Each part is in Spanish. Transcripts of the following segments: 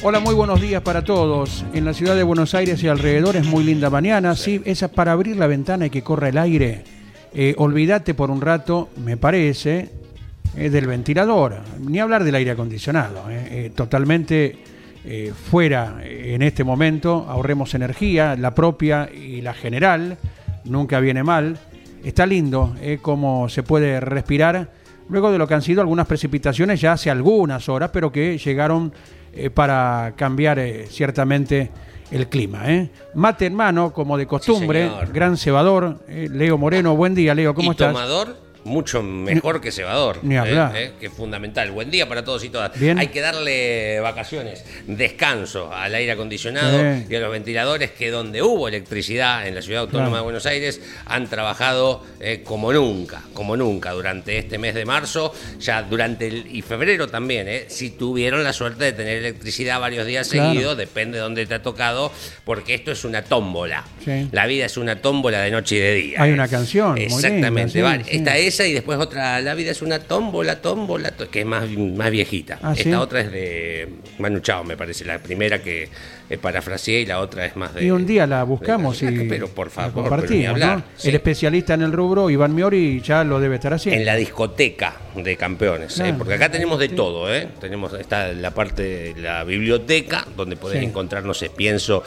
Hola, muy buenos días para todos. En la ciudad de Buenos Aires y alrededor es muy linda mañana. Sí, esa para abrir la ventana y que corra el aire. Eh, olvídate por un rato, me parece, eh, del ventilador. Ni hablar del aire acondicionado. eh, eh, totalmente fuera en este momento. Ahorremos energía, la propia y la general. Nunca viene mal. Está lindo cómo se puede respirar. Luego de lo que han sido algunas precipitaciones ya hace algunas horas, pero que llegaron eh, para cambiar eh, ciertamente el clima. ¿eh? Mate en mano, como de costumbre, gran cebador. eh, Leo Moreno, buen día, Leo, ¿cómo y estás? tomador, mucho mejor que cebador. Ni hablar. eh, eh, que es fundamental. Buen día para todos y todas. Bien. Hay que darle vacaciones, descanso al aire acondicionado Sí. y a los ventiladores que donde hubo electricidad en la ciudad autónoma Claro. de Buenos Aires han trabajado eh, como nunca, como nunca durante este mes de marzo, ya durante el, y febrero también, eh, si tuvieron la suerte de tener electricidad varios días Claro. seguidos, depende de dónde te ha tocado, porque esto es una tómbola. Sí. La vida es una tómbola de noche y de día. Hay eh. una canción muy Exactamente. linda, sí, vale. sí. Esa y después otra, La vida es una tómbola, tómbola, que es más, más viejita. Ah, Esta ¿sí? otra es de Manu Chao, me parece. La primera que eh, parafraseé y la otra es más de. Y un día la buscamos y Pero por favor, pero ni compartimos, hablar. ¿no? Sí. El especialista en el rubro, Iván Miori, ya lo debe estar haciendo. En la discoteca de campeones, ¿eh? Porque acá tenemos de todo, ¿eh? Tenemos está la parte de la biblioteca donde podés Sí. encontrar, no sé, pienso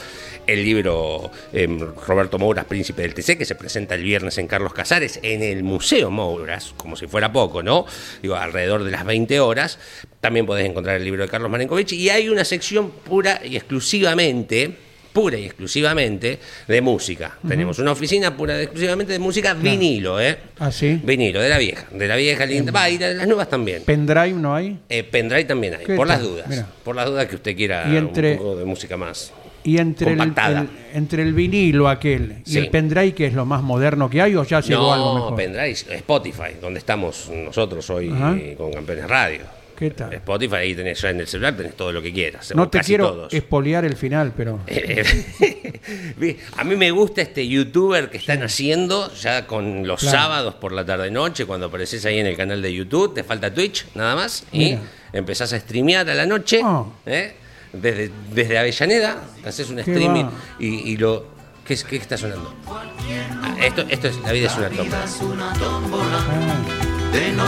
el libro em, Roberto Mouras, Príncipe del TC, que se presenta el viernes en Carlos Casares, en el Museo Mouras, como si fuera poco, ¿no? Digo, alrededor de las 20 horas. También podés encontrar el libro de Carlos Marenkovich y hay una sección pura y exclusivamente pura y exclusivamente de música. Tenemos una oficina pura y exclusivamente de música vinilo, ¿eh? Ah, sí. Vinilo, de la vieja, de la vieja linda. Va, y de las nuevas también. Pendrive no hay. Eh, pendrive también hay, ¿Qué por las dudas. Por las dudas que usted quiera Y entre- un poco de música más. Y entre el, Compactada. el- entre el vinilo aquel y Sí. el pendrive, que es lo más moderno que hay, o ya llegó algo No, mejor. pendrive, Spotify, donde estamos nosotros hoy eh, con Campeones Radio. ¿Qué tal? Spotify, ahí tenés ya en el celular, tenés todo lo que quieras. No te casi quiero todos. espolear el final, pero A mí me gusta este youtuber que están haciendo ya con los Claro. sábados por la tarde noche, cuando apareces ahí en el canal de YouTube, te falta Twitch nada más, y empezás a streamear a la noche, Oh. ¿eh? desde, desde Avellaneda, haces un streaming y, y lo... ¿Qué, qué está sonando? Ah, esto, esto es La vida es una tómbola.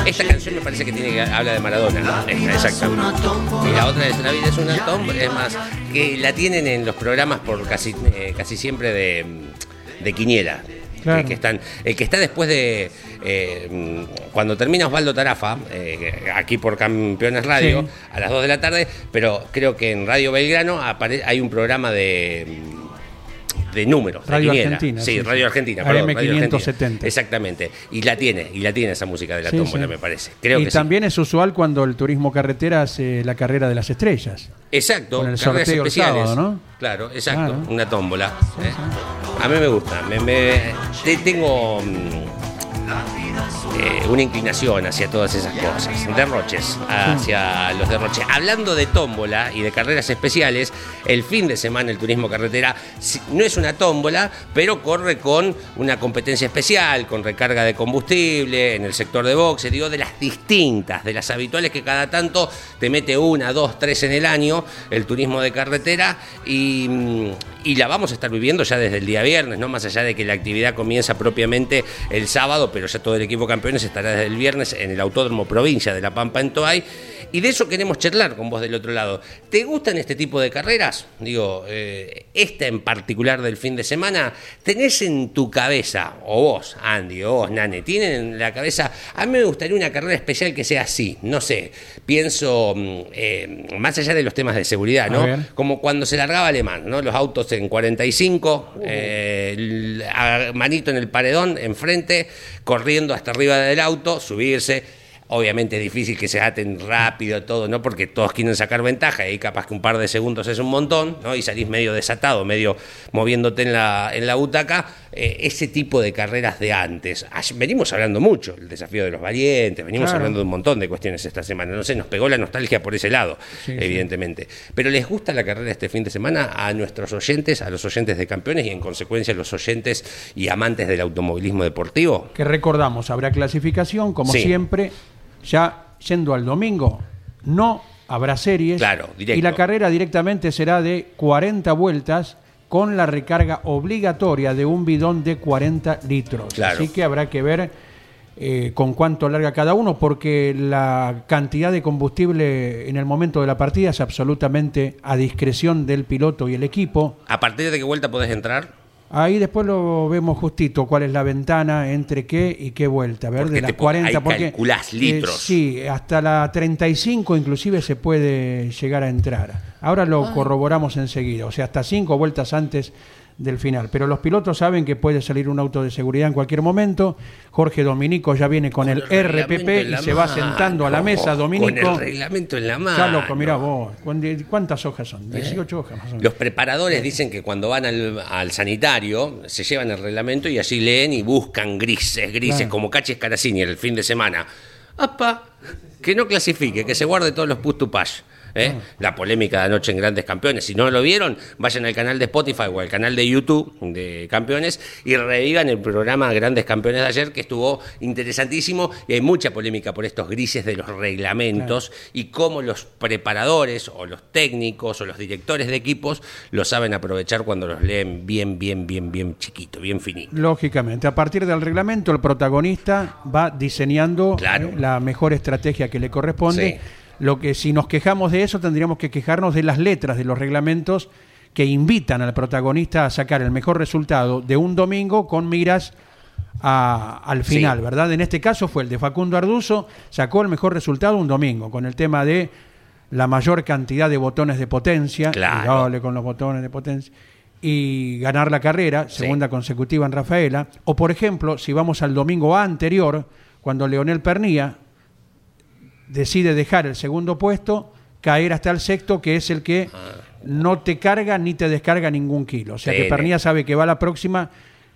Esta canción me parece que tiene que habla de Maradona. Esta, exactamente. Y la otra es La vida es una tómbola, es más, que la tienen en los programas por casi, eh, casi siempre de, de Quiniela. Claro. Que, que están, el que está después de. eh, cuando termina Osvaldo Tarafa, eh, aquí por Campeones Radio, Sí. a las 2 de la tarde, pero creo que en Radio Belgrano apare- hay un programa de de números, de Radio quiniela. Argentina, Sí, sí, Radio. Argentina, perdón, AM Radio Argentina. 570. Exactamente. Y la tiene, y la tiene esa música de la Sí, tómbola, sí. me parece. Creo y que también es usual cuando el turismo carretera hace la carrera de las estrellas. Exacto, con el carreras sorteo especiales. sábado, ¿no? Claro, exacto, Claro. una tómbola. ¿eh? A mí me gusta, me, me- te- tengo mm, eh, una inclinación hacia todas esas cosas, derroches, hacia los derroches. Hablando de tómbola y de carreras especiales, el fin de semana el turismo carretera no es una tómbola, pero corre con una competencia especial, con recarga de combustible en el sector de boxe, digo, de las distintas, de las habituales que cada tanto te mete una, dos, tres en el año, el turismo de carretera, y, mm, y la vamos a estar viviendo ya desde el día viernes, no más allá de que la actividad comienza propiamente el sábado, pero ya todo el equipo campeones estará desde el viernes en el Autódromo Provincia de La Pampa en Toay. Y de eso queremos charlar con vos del otro lado. ¿Te gustan este tipo de carreras? Digo, eh, esta en particular del fin de semana, ¿tenés en tu cabeza, o vos, Andy, o vos, Nane, tienen en la cabeza, a mí me gustaría una carrera especial que sea así, no sé, pienso, mm, eh, más allá de los temas de seguridad, ¿no? Como cuando se largaba Alemán, ¿no? Los autos en 45, eh, manito en el paredón, enfrente, corriendo hasta arriba del auto, subirse Obviamente es difícil que se aten rápido todo, ¿no? Porque todos quieren sacar ventaja y capaz que un par de segundos es un montón, ¿no? Y salís medio desatado, medio moviéndote en la, en la butaca. Eh, ese tipo de carreras de antes. Venimos hablando mucho, el desafío de los valientes, venimos hablando de un montón de cuestiones esta semana. No sé, nos pegó la nostalgia por ese lado, evidentemente. Pero ¿les gusta la carrera este fin de semana a nuestros oyentes, a los oyentes de campeones y en consecuencia a los oyentes y amantes del automovilismo deportivo? Que recordamos, habrá clasificación, como siempre ya yendo al domingo, no habrá series. Claro, Y la carrera directamente será de 40 vueltas con la recarga obligatoria de un bidón de 40 litros. Así que habrá que ver eh, con cuánto larga cada uno, porque la cantidad de combustible en el momento de la partida es absolutamente a discreción del piloto y el equipo. ¿A partir de qué vuelta podés entrar? Ahí después lo vemos justito, cuál es la ventana entre qué y qué vuelta, ¿ver? de las 40, porque calculás eh, litros. sí, hasta la 35 inclusive se puede llegar a entrar. Ahora lo ah. corroboramos enseguida, o sea, hasta cinco vueltas antes del final. Pero los pilotos saben que puede salir un auto de seguridad en cualquier momento. Jorge Dominico ya viene con, el, RPP y se va sentando a la mesa. Dominico. Con el reglamento en la mano. Ya loco, mirá vos. ¿Cuántas hojas son? 18 hojas más o menos. Los preparadores dicen que cuando van al, sanitario se llevan el reglamento y así leen y buscan grises, grises, como Caches Caracini el fin de semana. ¡Apa! Que no clasifique, que se guarde todos los to ¿eh? la polémica de anoche en Grandes Campeones. Si no lo vieron, vayan al canal de Spotify o al canal de YouTube de Campeones y revivan el programa Grandes Campeones de ayer, que estuvo interesantísimo y hay mucha polémica por estos grises de los reglamentos y cómo los preparadores o los técnicos o los directores de equipos lo saben aprovechar cuando los leen bien, bien, bien, bien chiquito, bien finito. Lógicamente, a partir del reglamento, el protagonista va diseñando ¿eh? la mejor estrategia que le corresponde. Lo que si nos quejamos de eso tendríamos que quejarnos de las letras de los reglamentos que invitan al protagonista a sacar el mejor resultado de un domingo con miras al final, ¿verdad? En este caso fue el de Facundo Arduzo, sacó el mejor resultado un domingo con el tema de la mayor cantidad de botones de potencia, claro. con los botones de potencia, y ganar la carrera, segunda consecutiva en Rafaela. O por ejemplo, si vamos al domingo anterior, cuando Leonel Pernía decide dejar el segundo puesto, caer hasta el sexto, que es el que no te carga ni te descarga ningún kilo. O sea que Pernilla sabe que va a la próxima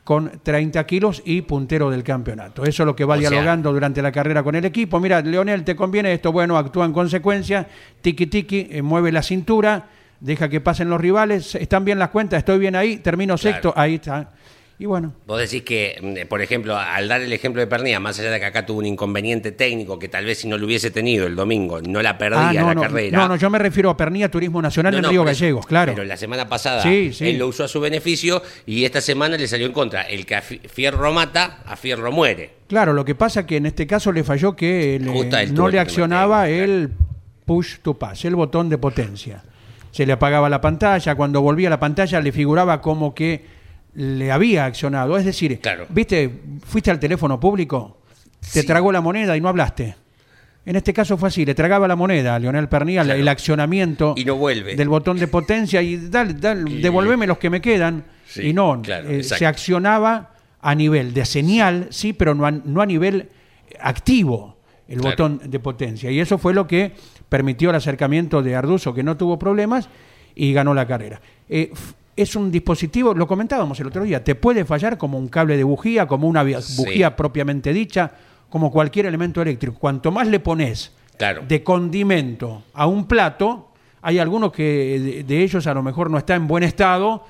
con 30 kilos y puntero del campeonato. Eso es lo que va dialogando durante la carrera con el equipo. Mira, Leonel, ¿te conviene esto? Bueno, actúa en consecuencia, tiki tiki, eh, mueve la cintura, deja que pasen los rivales, están bien las cuentas, estoy bien ahí, termino sexto, ahí está. Y bueno. Vos decís que, mm, por ejemplo, al dar el ejemplo de Pernilla, más allá de que acá tuvo un inconveniente técnico que tal vez si no lo hubiese tenido el domingo no la perdía ah, la carrera. No, no, yo me refiero a Pernilla Turismo Nacional en Río Gallegos, claro. Pero la semana pasada él lo usó a su beneficio y esta semana le salió en contra. El que a Fierro mata, a Fierro muere. Claro, lo que pasa que en este caso le falló que no le accionaba el push to pass, el botón de potencia. Se le apagaba la pantalla, cuando volvía la pantalla le figuraba como que le había accionado. Es decir, viste, fuiste al teléfono público, te tragó la moneda y no hablaste. En este caso fue así, le tragaba la moneda a Leonel Pernilla, el accionamiento y no vuelve. del botón de potencia y dale, devolveme los que me quedan. y no, eh, se accionaba a nivel de señal, sí, pero no a, no a nivel activo el botón de potencia. Y eso fue lo que permitió el acercamiento de Arduzo, que no tuvo problemas y ganó la carrera. Eh, es un dispositivo, lo comentábamos el otro día, te puede fallar como un cable de bujía, como una bujía propiamente dicha, como cualquier elemento eléctrico. Cuanto más le pones de condimento a un plato, hay algunos que de, ellos a lo mejor no está en buen estado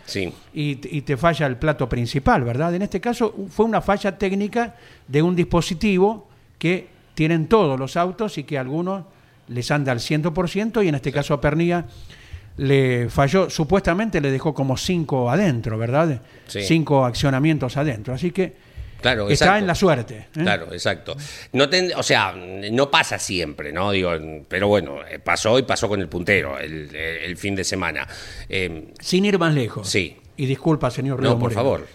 y, te falla el plato principal, ¿verdad? En este caso fue una falla técnica de un dispositivo que tienen todos los autos y que a algunos les anda al 100% y en este caso a Pernilla le falló, supuestamente le dejó como cinco adentro, ¿verdad? Cinco accionamientos adentro. Así que Claro, está exacto. en la suerte. ¿eh? Claro, exacto. No ten- o sea, no pasa siempre, ¿no? Digo, pero bueno, eh, pasó y pasó con el puntero el, el fin de semana. Eh, Sin ir más lejos. Sí. Y disculpa, señor No, Río por Moreno. favor.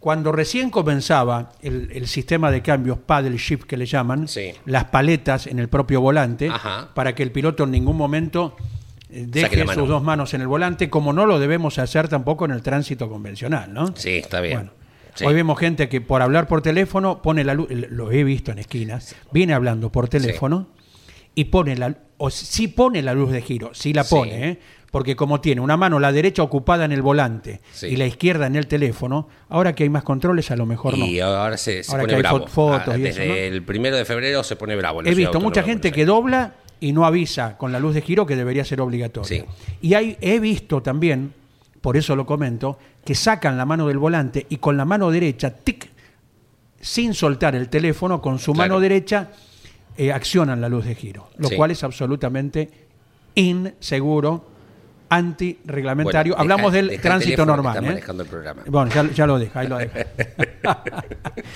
Cuando recién comenzaba el, el sistema de cambios paddle shift que le llaman, Sí. las paletas en el propio volante, Ajá. para que el piloto en ningún momento eh, deje sus dos manos en el volante, como no lo debemos hacer tampoco en el tránsito convencional, ¿no? sí, está bien. Bueno, Sí. Hoy vemos gente que por hablar por teléfono pone la luz, lo he visto en esquinas, viene hablando por teléfono y pone la, o sí pone la luz de giro, sí la Sí. pone, ¿eh? porque como tiene una mano la derecha ocupada en el volante Sí. y la izquierda en el teléfono, ahora que hay más controles a lo mejor no. Y ahora se, se Ahora pone que hay bravo. fotos Ah, y Desde eso, ¿no? el primero de febrero se pone bravo. He visto mucha gente que dobla y no avisa con la luz de giro que debería ser obligatorio. Sí. Y hay, he visto también, por eso lo comento, que sacan la mano del volante y con la mano derecha, tic, sin soltar el teléfono, con su Claro. mano derecha, eh, accionan la luz de giro, lo Sí. cual es absolutamente inseguro, antirreglamentario. Bueno, deja- Hablamos del deja tránsito normal. está ¿eh? manejando el programa. Bueno, ya, ya lo deja, ahí lo deja.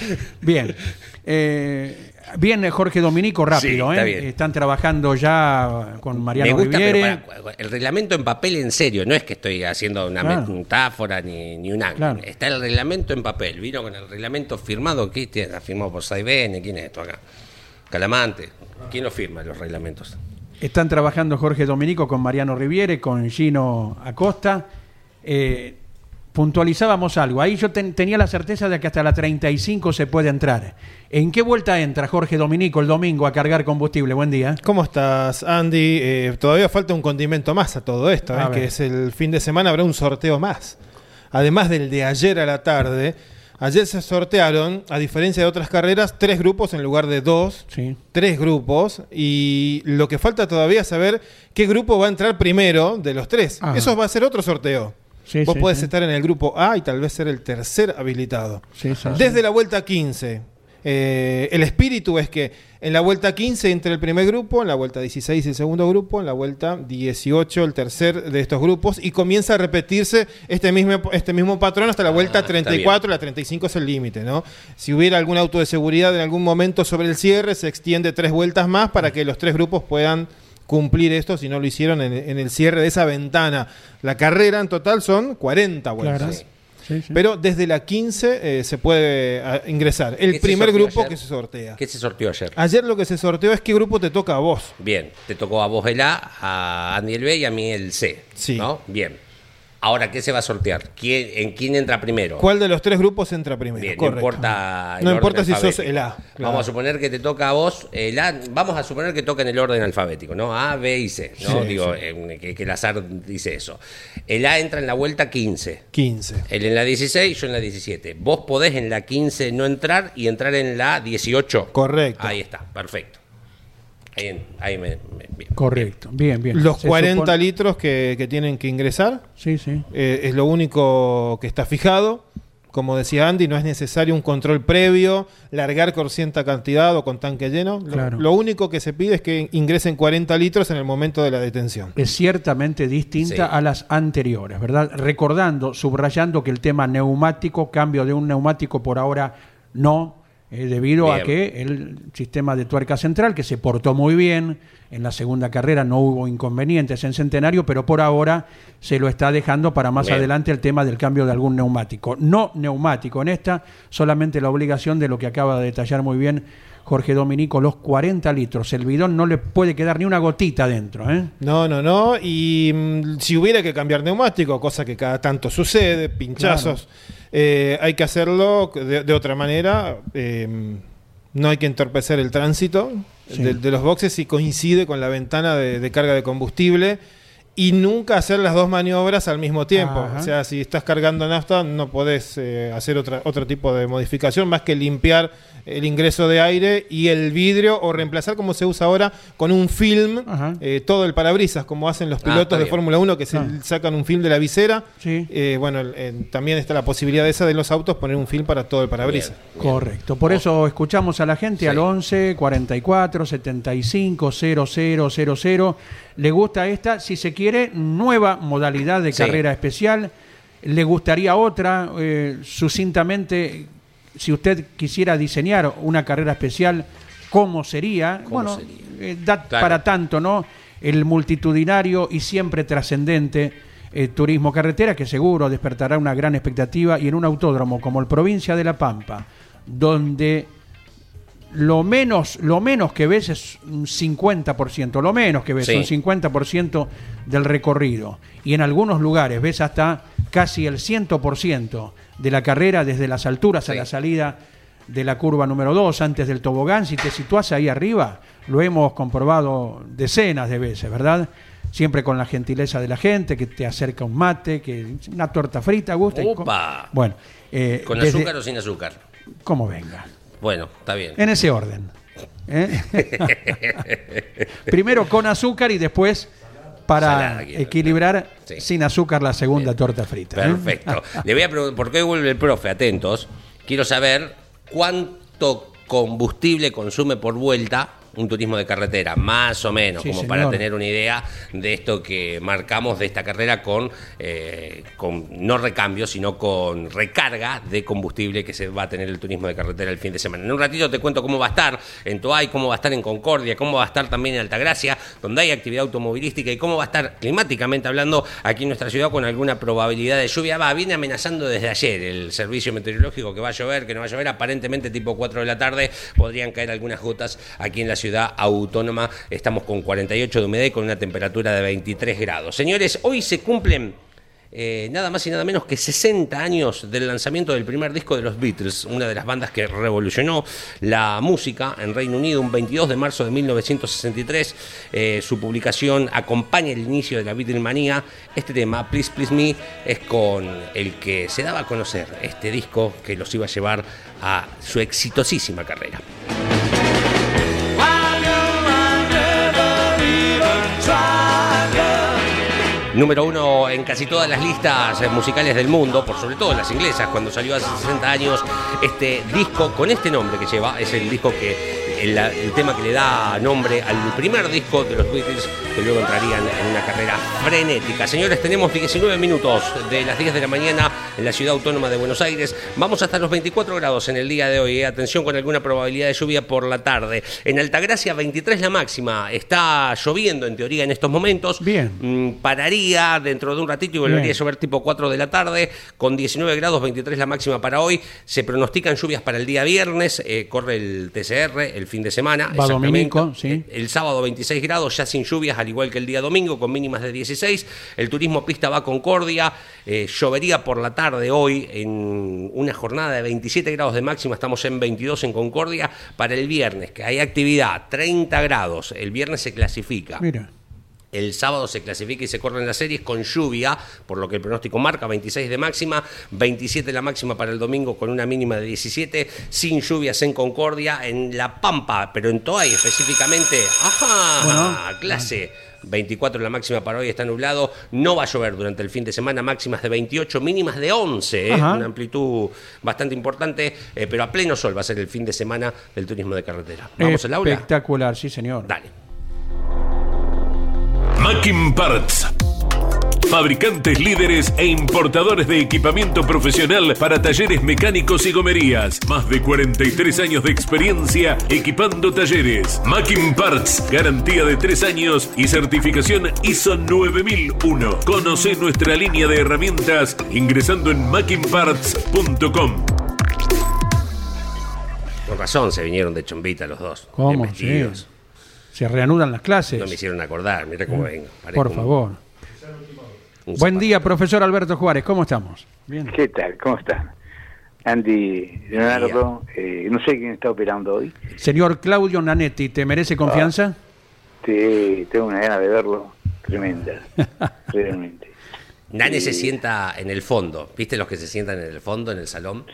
bien. Bien, Jorge Dominico, rápido. Sí, está ¿eh? Están trabajando ya con Mariano Me gusta, Riviere. pero para- el reglamento en papel en serio, no es que estoy haciendo una Claro. metáfora ni, ni una. Claro. Está el reglamento en papel, vino con el reglamento firmado, ¿qué tiene? firmado por Saibene, ¿quién es esto acá? Calamante, ¿quién lo firma los reglamentos? Están trabajando Jorge Dominico con Mariano Riviere, con Gino Acosta. Eh, puntualizábamos algo. Ahí yo ten- tenía la certeza de que hasta la 35 se puede entrar. ¿En qué vuelta entra Jorge Dominico el domingo a cargar combustible? Buen día. ¿Cómo estás, Andy? Eh, todavía falta un condimento más a todo esto, A ¿eh? que es el fin de semana, habrá un sorteo más. Además del de ayer a la tarde, ayer se sortearon, a diferencia de otras carreras, tres grupos en lugar de dos. Sí. Tres grupos y lo que falta todavía es saber qué grupo va a entrar primero de los tres. Ajá. Eso va a ser otro sorteo. Sí, Vos sí, podés sí. estar en el grupo A y tal vez ser el tercer habilitado. Sí, sí, Desde sí. la vuelta 15. eh, el espíritu es que en la vuelta 15 entre el primer grupo, en la vuelta 16 el segundo grupo, en la vuelta 18 el tercer de estos grupos y comienza a repetirse este mismo, este mismo patrón hasta la vuelta Ah, está 34, la 35 es el límite, ¿no? Si hubiera algún auto de seguridad en algún momento sobre el cierre, se extiende tres vueltas más para que los tres grupos puedan cumplir esto si no lo hicieron en, en el cierre de esa ventana. La carrera en total son 40 vueltas. Claro. Sí. Sí, sí. Pero desde la 15 eh, se puede ah, ingresar. El ¿Qué se primer grupo ayer? que se sortea. ¿Qué se sorteó ayer? Ayer lo que se sorteó es qué grupo te toca a vos. Bien, te tocó a vos el A, a Andy el B y a mí el C. Sí. ¿No? Bien. Ahora, ¿qué se va a sortear? ¿Quién, ¿En quién entra primero? ¿Cuál de los tres grupos entra primero? Bien, no importa. el No orden importa si sos el A, claro. Vamos a suponer que te toca a vos el A. Vamos a suponer que toca en el orden alfabético, ¿no? A, B y C. ¿no? Sí, Digo, eh, que, que el azar dice eso. El A entra en la vuelta 15. 15. Él en la 16, yo en la 17. Vos podés en la 15 no entrar y entrar en la 18. Correcto. Ahí está, perfecto. Ahí, ahí me, me- bien. Correcto. Bien, bien. Los Se 40 supone- litros que, que tienen que ingresar Sí, sí. eh, es lo único que está fijado. Como decía Andy, no es necesario un control previo, largar con cierta cantidad o con tanque lleno. Lo, Claro. lo único que se pide es que ingresen 40 litros en el momento de la detención. es ciertamente distinta Sí. a las anteriores, ¿verdad? Recordando, subrayando que el tema neumático, cambio de un neumático por ahora no, eh, debido a que el sistema de tuerca central, que se portó muy bien, en la segunda carrera no hubo inconvenientes en Centenario, pero por ahora se lo está dejando para más Bien. adelante el tema del cambio de algún neumático. No neumático en esta, solamente la obligación de lo que acaba de detallar muy bien Jorge Dominico, los 40 litros. El bidón no le puede quedar ni una gotita dentro, ¿eh? No, no, no. Y mm, si hubiera que cambiar neumático, cosa que cada tanto sucede, pinchazos, eh, hay que hacerlo de, de otra manera. eh, no hay que entorpecer el tránsito Sí. de, de los boxes si coincide con la ventana de, de carga de combustible. Y nunca hacer las dos maniobras al mismo tiempo. Ajá. O sea, si estás cargando nafta, no podés eh, hacer otra, otro tipo de modificación más que limpiar el ingreso de aire y el vidrio o reemplazar como se usa ahora con un film eh, todo el parabrisas, como hacen los Ah, pilotos de. Fórmula 1 que se Ah. sacan un film de la visera. Sí. Eh, bueno, también está la posibilidad esa de los autos poner un film para todo el parabrisas. Bien. Correcto. Por eso escuchamos a la gente Sí. al 11 44 75 0000. Le gusta esta, si se quiere, nueva modalidad de Sí. carrera especial. Le gustaría otra, eh, sucintamente, si usted quisiera diseñar una carrera especial, ¿cómo sería? ¿Cómo bueno, sería? eh, da Claro. para tanto, ¿no? El multitudinario y siempre trascendente eh, turismo carretera que seguro despertará una gran expectativa y en un autódromo como el Provincia de La Pampa, donde lo menos, lo menos que ves es un 50%, lo menos que ves, Sí. un 50% del recorrido. Y en algunos lugares ves hasta casi el 100% de la carrera desde las alturas a la salida de la curva número 2, antes del tobogán. Si te situás ahí arriba, lo hemos comprobado decenas de veces, ¿verdad? Siempre con la gentileza de la gente, que te acerca un mate, que una torta frita, gusta. y Opa. Bueno, eh, ¿Con desde- azúcar o sin azúcar? Como venga. Bueno, está bien. En ese orden. ¿eh? Primero con azúcar y después para Salada, quiero. equilibrar Sí. sin azúcar la segunda torta frita. ¿eh? Perfecto. Le voy a preguntar, porque hoy vuelve el profe, atentos. Quiero saber cuánto combustible consume por vuelta un turismo de carretera, más o menos, Sí, como señor. para tener una idea de esto que marcamos de esta carrera con, eh, con no recambio, sino con recarga de combustible que se va a tener el turismo de carretera el fin de semana. En un ratito te cuento cómo va a estar en Toay, cómo va a estar en Concordia, cómo va a estar también en Altagracia, donde hay actividad automovilística y cómo va a estar climáticamente hablando aquí en nuestra ciudad con alguna probabilidad de lluvia. Va, viene amenazando desde ayer el servicio meteorológico que va a llover, que no va a llover, aparentemente tipo 4 de la tarde podrían caer algunas gotas aquí en la ciudad autónoma. Estamos con 48 de humedad y con una temperatura de 23 grados. Señores, hoy se cumplen eh, nada más y nada menos que 60 años del lanzamiento del primer disco de los Beatles, una de las bandas que revolucionó la música en Reino Unido un 22 de marzo de 1963. Eh, su publicación acompaña el inicio de la Beatlemanía. Este tema, Please Please Me, es con el que se daba a conocer este disco que los iba a llevar a su exitosísima carrera. Número uno en casi todas las listas eh, musicales del mundo, por sobre todo las inglesas, cuando salió hace 60 años este disco con este nombre que lleva, es el disco que el, el tema que le da nombre al primer disco de los Beatles que luego entrarían en una carrera frenética. Señores, tenemos 19 minutos de las 10 de la mañana en la ciudad autónoma de Buenos Aires. Vamos hasta los 24 grados en el día de hoy. eh. Atención con alguna probabilidad de lluvia por la tarde. En Altagracia 23 la máxima. Está lloviendo en teoría en estos momentos. Bien. Mm, pararía dentro de un ratito y volvería Bien. a llover tipo 4 de la tarde, con 19 grados, 23 la máxima para hoy. Se pronostican lluvias para el día viernes, eh, corre el TCR el fin de semana. Va dominico, sí. El sábado 26 grados, ya sin lluvias, al igual que el día domingo, con mínimas de 16. El turismo pista va a Concordia, eh, llovería por la tarde hoy en una jornada de 27 grados de máxima, estamos en 22 en Concordia. Para el viernes, que hay actividad, 30 grados, el viernes se clasifica. Mira. El sábado se clasifica y se corren las series con lluvia, por lo que el pronóstico marca 26 de máxima, 27 la máxima para el domingo con una mínima de 17, sin lluvias en Concordia, en La Pampa, pero en Toay específicamente. ¡Ajá! Bueno. clase. 24 la máxima para hoy, está nublado. No va a llover durante el fin de semana, máximas de 28, mínimas de 11, ¿eh? Una amplitud bastante importante, eh, pero a pleno sol va a ser el fin de semana del turismo de carretera. ¿Vamos al aula? Espectacular, sí, señor. Dale. Mackin Parts. Fabricantes líderes e importadores de equipamiento profesional para talleres mecánicos y gomerías. Más de 43 años de experiencia equipando talleres. Mackin Parts, garantía de 3 años y certificación ISO 9001. Conoce nuestra línea de herramientas ingresando en mackinparts.com. Con razón se vinieron de chombita los dos. bien ¿Cómo? Sí. Se reanudan las clases. No me hicieron acordar, mira cómo vengo. parezco Por favor. un Buen día, profesor Alberto Juárez. ¿Cómo estamos? Bien. ¿Qué tal? ¿Cómo están? Andy Leonardo, eh, no sé quién está operando hoy. Señor Claudio Nanetti, ¿te merece confianza? Te- tengo una gana de verlo tremenda, realmente. Nane se Sí. sienta en el fondo. ¿Viste los que se sientan en el fondo, en el salón?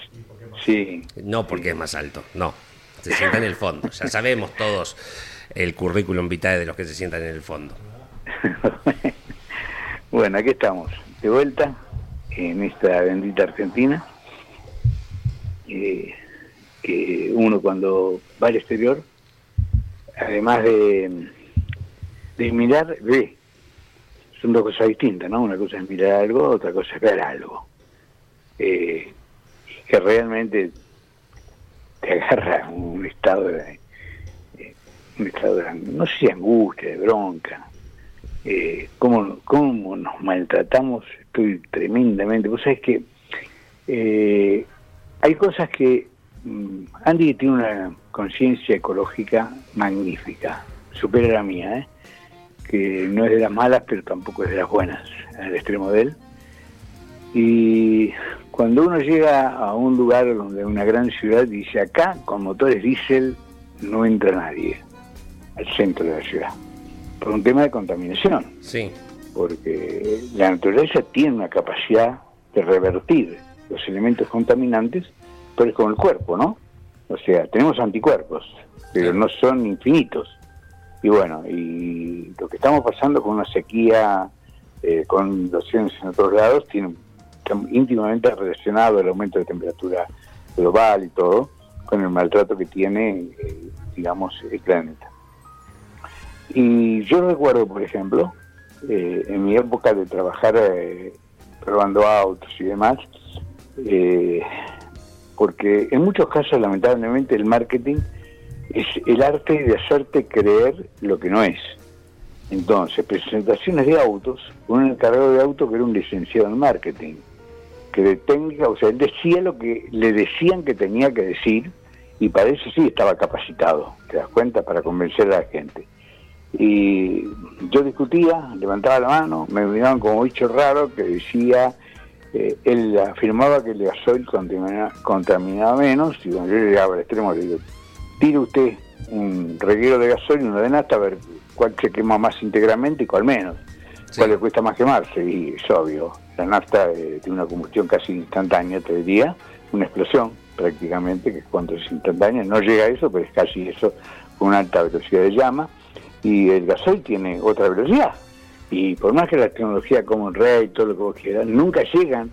Sí, No porque es más alto, no. Se sienta en el fondo. Ya sabemos todos el currículum vitae de los que se sientan en el fondo. bueno, aquí estamos, de vuelta en esta bendita Argentina, eh, que uno cuando va al exterior, además de, de mirar, ve. Son dos cosas distintas, ¿no? Una cosa es mirar algo, otra cosa es ver algo. Eh, que realmente te agarra un estado de, un estado de, no sé si angustia, de bronca. Eh, ¿cómo, ¿Cómo nos maltratamos? Estoy tremendamente. Vos sabés que eh, hay cosas que mm, Andy tiene una conciencia ecológica magnífica, supera la mía, ¿eh? que no es de las malas, pero tampoco es de las buenas, al extremo de él. Y cuando uno llega a un lugar donde una gran ciudad dice acá con motores diésel no entra nadie al centro de la ciudad por un tema de contaminación. Sí. Porque la naturaleza tiene una capacidad de revertir los elementos contaminantes, pero es como el cuerpo, ¿no? O sea, tenemos anticuerpos, pero no son infinitos. Y bueno, y lo que estamos pasando con una sequía, eh, con inundaciones en otros lados, tiene íntimamente relacionado el aumento de temperatura global y todo, con el maltrato que tiene, eh, digamos, el planeta. Y yo recuerdo, por ejemplo, eh, en mi época de trabajar eh, probando autos y demás, porque en muchos casos, lamentablemente, el marketing es el arte de hacerte creer lo que no es. Entonces, presentaciones de autos, un encargado de auto que era un licenciado en marketing, que de técnica, o sea, él decía lo que le decían que tenía que decir y para eso sí estaba capacitado, ¿te das cuenta? Para convencer a la gente. Y yo discutía, levantaba la mano, me miraban como bicho raro que decía, eh, él afirmaba que el gasoil contaminaba, contaminaba menos y cuando yo llegaba al extremo le digo, tire usted un reguero de gasoil y uno de nata a ver cuál se quema más íntegramente y cuál menos, cuál le cuesta más quemarse y es obvio, la nafta eh, tiene una combustión casi instantánea, te diría, una explosión prácticamente, que es cuando es instantánea, no llega a eso, pero es casi eso con una alta velocidad de llama, y el gasoil tiene otra velocidad. Y por más que la tecnología como el todo lo que vos quieras, nunca llegan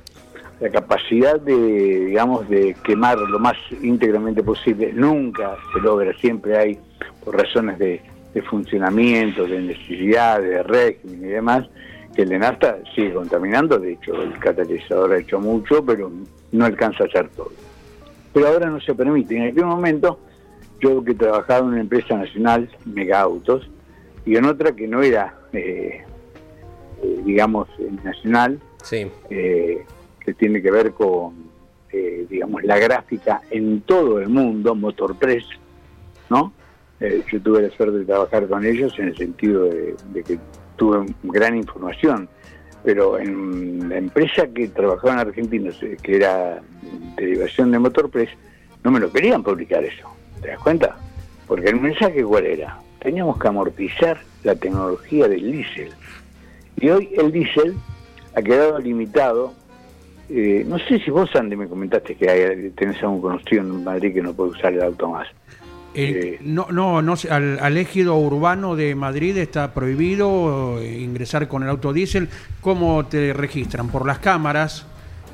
la capacidad de, digamos, de quemar lo más íntegramente posible, nunca se logra, siempre hay, por razones de, de funcionamiento, de necesidad, de régimen y demás, el de sigue contaminando, de hecho el catalizador ha hecho mucho, pero no alcanza a hacer todo. Pero ahora no se permite. En aquel momento, yo que trabajaba en una empresa nacional, Mega Autos, y en otra que no era, eh, eh, digamos, nacional, eh, que tiene que ver con, digamos, la gráfica en todo el mundo, Motorpress, ¿no? yo tuve la suerte de trabajar con ellos en el sentido de que tuve gran información, pero en la empresa que trabajaba en Argentina, que era derivación de Motorpress, no me lo querían publicar eso. ¿Te das cuenta? Porque el mensaje cuál era? Teníamos que amortizar la tecnología del diésel. Y hoy el diésel ha quedado limitado. Eh, no sé si vos, Andy, me comentaste que hay, tenés algún conocido en Madrid que no puede usar el auto más. Eh, no, no, no al, al, ejido urbano de Madrid está prohibido eh, ingresar con el auto diésel. ¿Cómo te registran? Por las cámaras.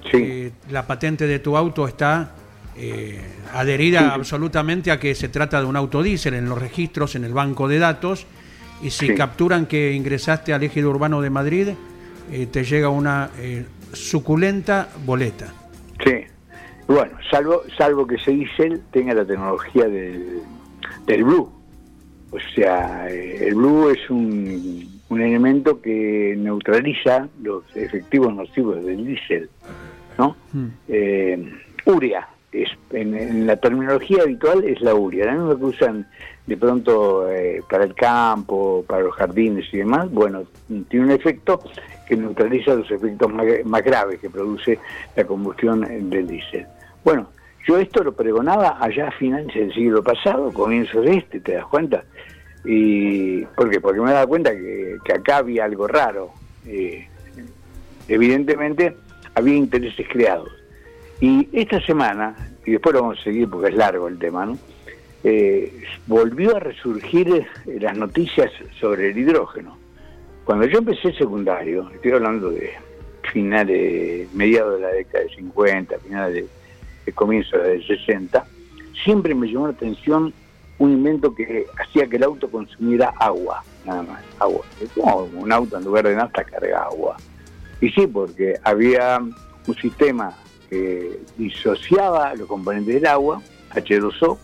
Sí. Eh, la patente de tu auto está adherida absolutamente a que se trata de un auto diésel en los registros, en el banco de datos. Y si capturan que ingresaste al ejido urbano de Madrid, te llega una suculenta boleta. Sí. Bueno, salvo, salvo que ese diésel tenga la tecnología del, del Blue. O sea, eh, el Blue es un, un elemento que neutraliza los efectivos nocivos del diésel, ¿no? Eh, urea, es, en, la terminología habitual es la urea, la misma que usan de pronto eh, para el campo, para los jardines y demás, bueno, tiene un efecto que neutraliza los efectos más, más graves que produce la combustión del diésel. Bueno, yo esto lo pregonaba allá a finales del siglo pasado, comienzos de este, ¿te das cuenta? Y, ¿Por qué? Porque me daba cuenta que, acá había algo raro. Eh, evidentemente había intereses creados. Y esta semana, y después lo vamos a seguir porque es largo el tema, ¿no? Eh, volvió a resurgir las noticias sobre el hidrógeno. Cuando yo empecé secundario, estoy hablando de finales, mediados de la década de 50, finales de que comienzo del 60, siempre me llamó la atención un invento que hacía que el auto consumiera agua, nada más, agua. Un auto en lugar de nafta carga agua. Y sí, porque había un sistema que disociaba los componentes del agua, H2O,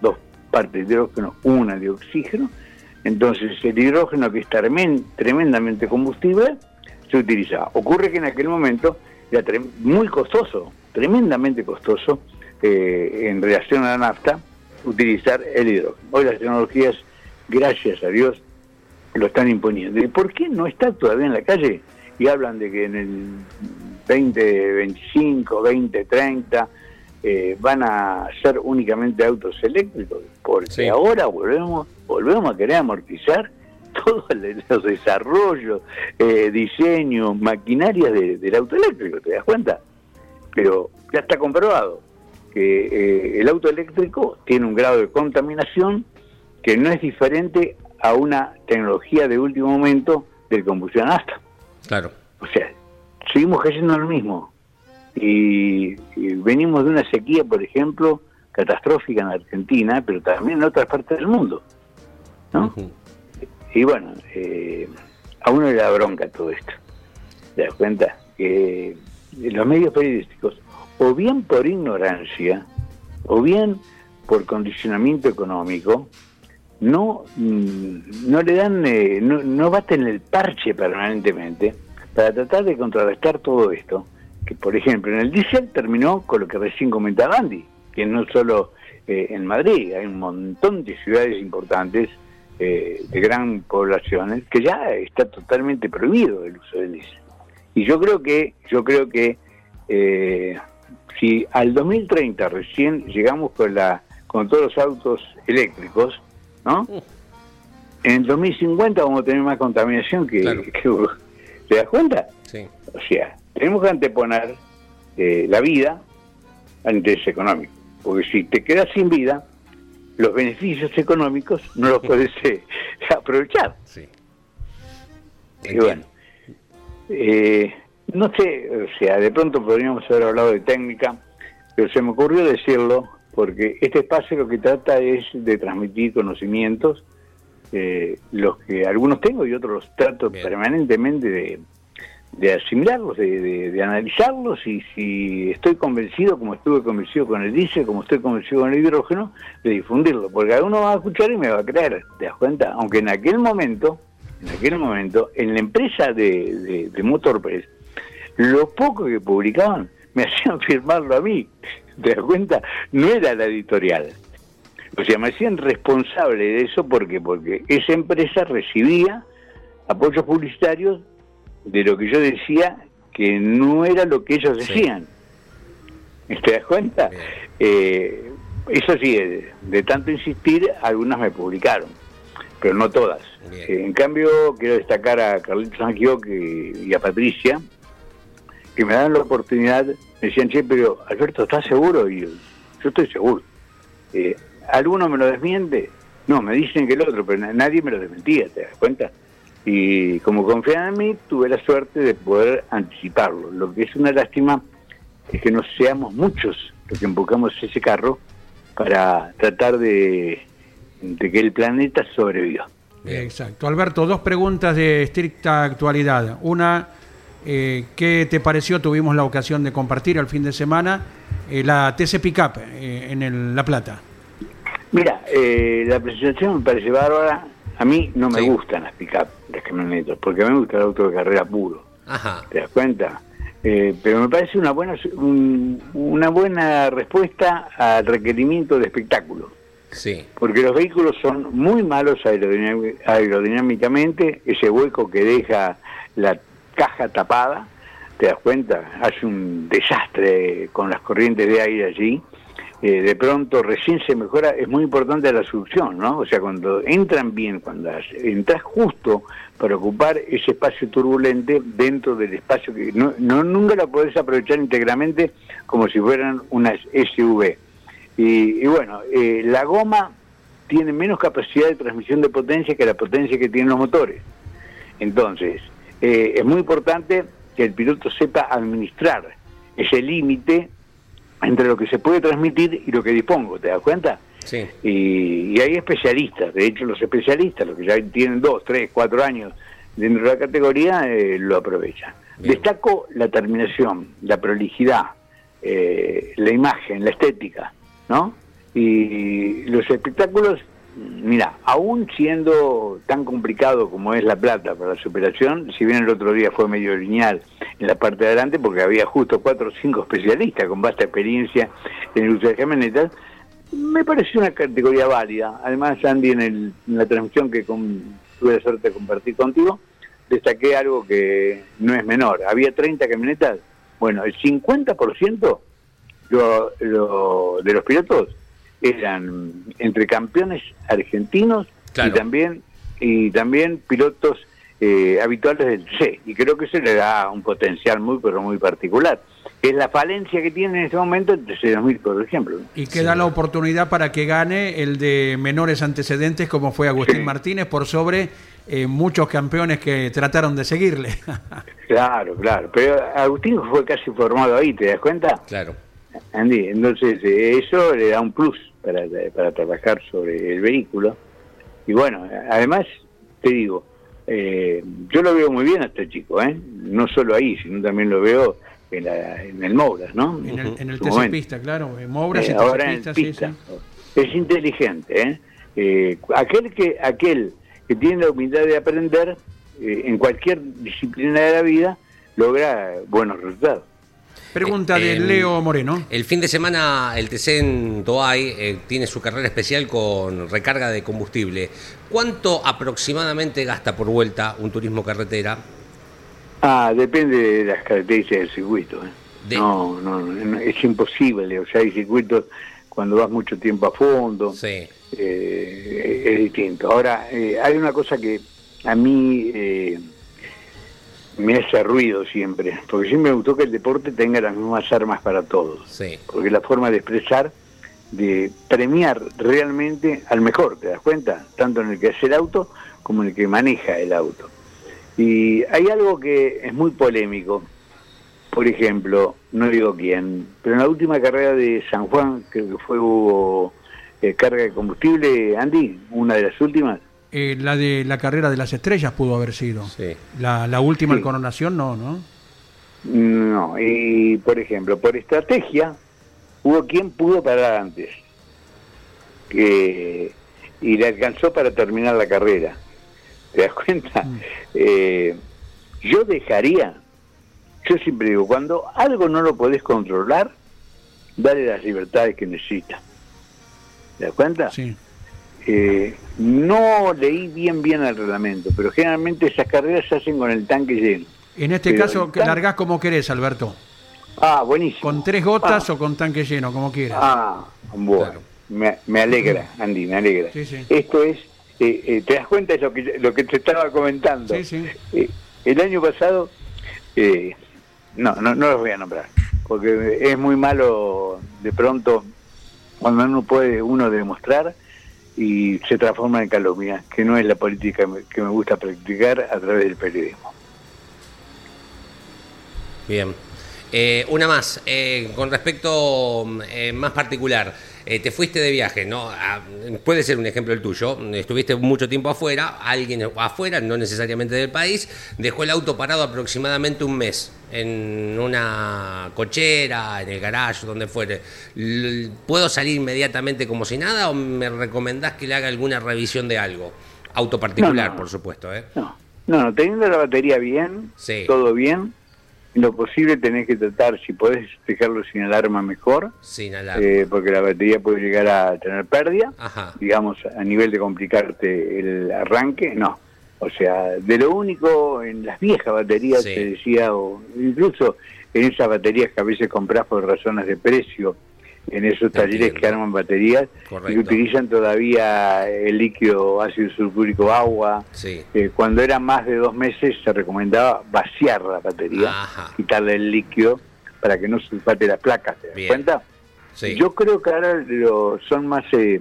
dos partes de hidrógeno, una de oxígeno. Entonces el hidrógeno, que es tremendamente combustible, se utiliza. Ocurre que en aquel momento era muy costoso, tremendamente costoso, eh, en relación a la nafta, utilizar el hidrógeno. Hoy las tecnologías, gracias a Dios, lo están imponiendo. ¿Y por qué no está todavía en la calle? Y hablan de que en el 2025, 2030 eh, van a ser únicamente autos eléctricos, porque ahora volvemos, volvemos a querer amortizar todos los desarrollos, eh, diseños, maquinarias del auto eléctrico, ¿te das cuenta? Pero ya está comprobado que eh, el auto eléctrico tiene un grado de contaminación que no es diferente a una tecnología de último momento del combustión hasta. Claro. O sea, seguimos cayendo en lo mismo. Y, venimos de una sequía, por ejemplo, catastrófica en Argentina, pero también en otras partes del mundo. ¿no? Y bueno, eh, a uno le da bronca todo esto. ¿Te das cuenta? Que los medios periodísticos, o bien por ignorancia, o bien por condicionamiento económico, no, mm, no le dan, eh, no, no baten el parche permanentemente para tratar de contrarrestar todo esto. Que, por ejemplo, en el diésel terminó con lo que recién comentaba Andy, que no solo eh, en Madrid, hay un montón de ciudades importantes eh, de gran poblaciones que ya está totalmente prohibido el uso del diésel. Y yo creo que, yo creo que si al 2030 recién llegamos con la con todos los autos eléctricos, ¿no? En el 2050 vamos a tener más contaminación que... ¿Te das cuenta? Sí. O sea, tenemos que anteponer eh, la vida al interés económico. Porque si te quedas sin vida, los beneficios económicos no los puedes eh, aprovechar. Sí. Y bueno, eh, no sé, o sea, de pronto podríamos haber hablado de técnica, pero se me ocurrió decirlo porque este espacio lo que trata es de transmitir conocimientos, eh, los que algunos tengo y otros los trato permanentemente de, asimilarlos, de, analizarlos y si estoy convencido, como estuve convencido con el diésel, como estoy convencido con el hidrógeno, de difundirlo, porque alguno va a escuchar y me va a creer, ¿te das cuenta? Aunque en aquel momento, en aquel momento, en la empresa de, de Motorpress, lo poco que publicaban me hacían firmarlo a mí. ¿Te das cuenta? No era la editorial. O sea, me hacían responsable de eso porque porque esa empresa recibía apoyos publicitarios de lo que yo decía que no era lo que ellos decían. ¿Te das cuenta? Eh, eso sí, de, tanto insistir, algunas me publicaron, pero no todas. Eh, en cambio, quiero destacar a Carlitos Angio y a Patricia, que me dan la oportunidad me decían, che, pero Alberto, ¿estás seguro? Y yo, estoy seguro. Eh, ¿Alguno me lo desmiente? No, me dicen que el otro, pero nadie me lo desmentía, ¿te das cuenta? Y como confiaban en mí, tuve la suerte de poder anticiparlo. Lo que es una lástima es que no seamos muchos los que empujamos ese carro para tratar de, que el planeta sobreviva. Exacto. Alberto, dos preguntas de estricta actualidad. Una, eh, ¿Qué te pareció? Tuvimos la ocasión de compartir el fin de semana eh, la TC Pickup eh, en La Plata. Mira, la presentación me parece bárbara. A mí no me gustan las pickup, las camionetas, porque a mí me gusta el auto de carrera puro. ¿Te das cuenta? pero me parece una buena una buena respuesta al requerimiento de espectáculo. Sí. Porque los vehículos son muy malos aerodinámicamente, ese hueco que deja la caja tapada, te das cuenta, hace un desastre con las corrientes de aire allí. Eh, de pronto recién se mejora, es muy importante la succión, ¿no? O sea, cuando entran bien, cuando entras justo para ocupar ese espacio turbulente dentro del espacio que no, nunca la podés aprovechar íntegramente como si fueran unas SUV. Y, bueno, eh, la goma tiene menos capacidad de transmisión de potencia que la potencia que tienen los motores. Entonces, eh, es muy importante que el piloto sepa administrar ese límite entre lo que se puede transmitir y lo que dispongo, ¿te das cuenta? Sí. Y, hay especialistas, de hecho los especialistas, los que ya tienen dos, tres, cuatro años dentro de la categoría, eh, lo aprovechan. Destaco la terminación, la prolijidad, eh, la imagen, la estética, ¿no? Y los espectáculos, mira, aún siendo tan complicado como es La Plata para la superación, si bien el otro día fue medio lineal en la parte de adelante, porque había justo cuatro o cinco especialistas con vasta experiencia en el uso de camionetas, me pareció una categoría válida. Además, Andy, en, el, la transmisión que tuve la suerte de compartir contigo, destaqué algo que no es menor. Había 30 camionetas, bueno, el 50% lo, lo, de los pilotos eran entre campeones argentinos Claro. y también y también pilotos eh, habituales del C y creo que eso le da un potencial muy pero muy particular es la falencia que tiene en este momento el TC2000 por ejemplo Y que da la oportunidad para que gane el de menores antecedentes, como fue Agustín Sí. Martínez, por sobre eh, muchos campeones que trataron de seguirle. claro claro pero Agustín fue casi formado ahí te das cuenta Claro. Andy entonces eh, eso le da un plus para, para trabajar sobre el vehículo y bueno además te digo eh, yo lo veo muy bien a este chico eh no solo ahí sino también lo veo en, la- en el Mouras no en el, en el momento. Pista, claro. en Mouras Eh, ahora en Pista, sí, pista. sí. Es inteligente, ¿eh? Eh, aquel que aquel que tiene la humildad de aprender eh, en cualquier disciplina de la vida logra buenos resultados. Pregunta de Eh, Leo Moreno. El fin de semana el TC en Toay eh, tiene su carrera especial con recarga de combustible. ¿Cuánto aproximadamente gasta por vuelta un turismo carretera? Ah, depende de las características del circuito. ¿eh? De- No, no, no, es imposible. O sea, hay circuitos cuando vas mucho tiempo a fondo. Sí. eh, es distinto. Ahora, eh, hay una cosa que a mí eh, me hace ruido siempre, porque siempre me gustó que el deporte tenga las mismas armas para todos, Sí. porque la forma de expresar, de premiar realmente al mejor, ¿te das cuenta? Tanto en el que hace el auto como en el que maneja el auto. Y hay algo que es muy polémico, por ejemplo, no digo quién, pero en la última carrera de San Juan, creo que fue hubo eh, carga de combustible, Andy, una de las últimas. Eh, la de la carrera de las estrellas pudo haber sido. Sí. La, la última Sí. en coronación, no, ¿no? No, y por ejemplo, por estrategia, hubo quien pudo parar antes que, y le alcanzó para terminar la carrera. ¿Te das cuenta? Eh, yo dejaría, yo siempre digo, cuando algo no lo podés controlar, dale las libertades que necesita. ¿Te das cuenta? Sí. Eh, no leí bien bien el reglamento, pero generalmente esas carreras se hacen con el tanque lleno. En este Pero caso, largás como querés, Alberto. Ah, buenísimo. Con tres gotas Ah. o con tanque lleno, como quieras. Ah, bueno. Claro. Me, me alegra, Andy, me alegra. Sí, sí. Esto es, eh, eh, ¿te das cuenta de lo que, lo que te estaba comentando? Sí, sí. Eh, el año pasado, eh, no, no, no los voy a nombrar, porque es muy malo de pronto cuando no puede uno demostrar y se transforma en calumnia, que no es la política que me gusta practicar a través del periodismo. Bien. Eh, una más, eh, con respecto eh, más particular, eh, te fuiste de viaje, ¿no? Puede ser un ejemplo el tuyo, estuviste mucho tiempo afuera, alguien afuera, no necesariamente del país, dejó el auto parado aproximadamente un mes en una cochera, en el garage, donde fuere. ¿Puedo salir inmediatamente como si nada o me recomendás que le haga alguna revisión de algo? Auto particular, No, no. por supuesto, ¿eh? No, no, no, teniendo la batería bien, Sí. todo bien, en lo posible tenés que tratar, si podés dejarlo sin alarma mejor, Sin alarma. eh, porque la batería puede llegar a tener pérdida, Ajá. digamos, a nivel de complicarte el arranque, no. O sea, de lo único en las viejas baterías, Sí. te decía, o incluso en esas baterías que a veces compras por razones de precio, en esos talleres Entiendo. que arman baterías, Correcto. y utilizan todavía el líquido ácido sulfúrico agua, Sí. eh, cuando era más de dos meses se recomendaba vaciar la batería, Ajá. quitarle el líquido para que no sulfate las placas, ¿te das Bien. cuenta? Sí. Yo creo que ahora lo- son más eh,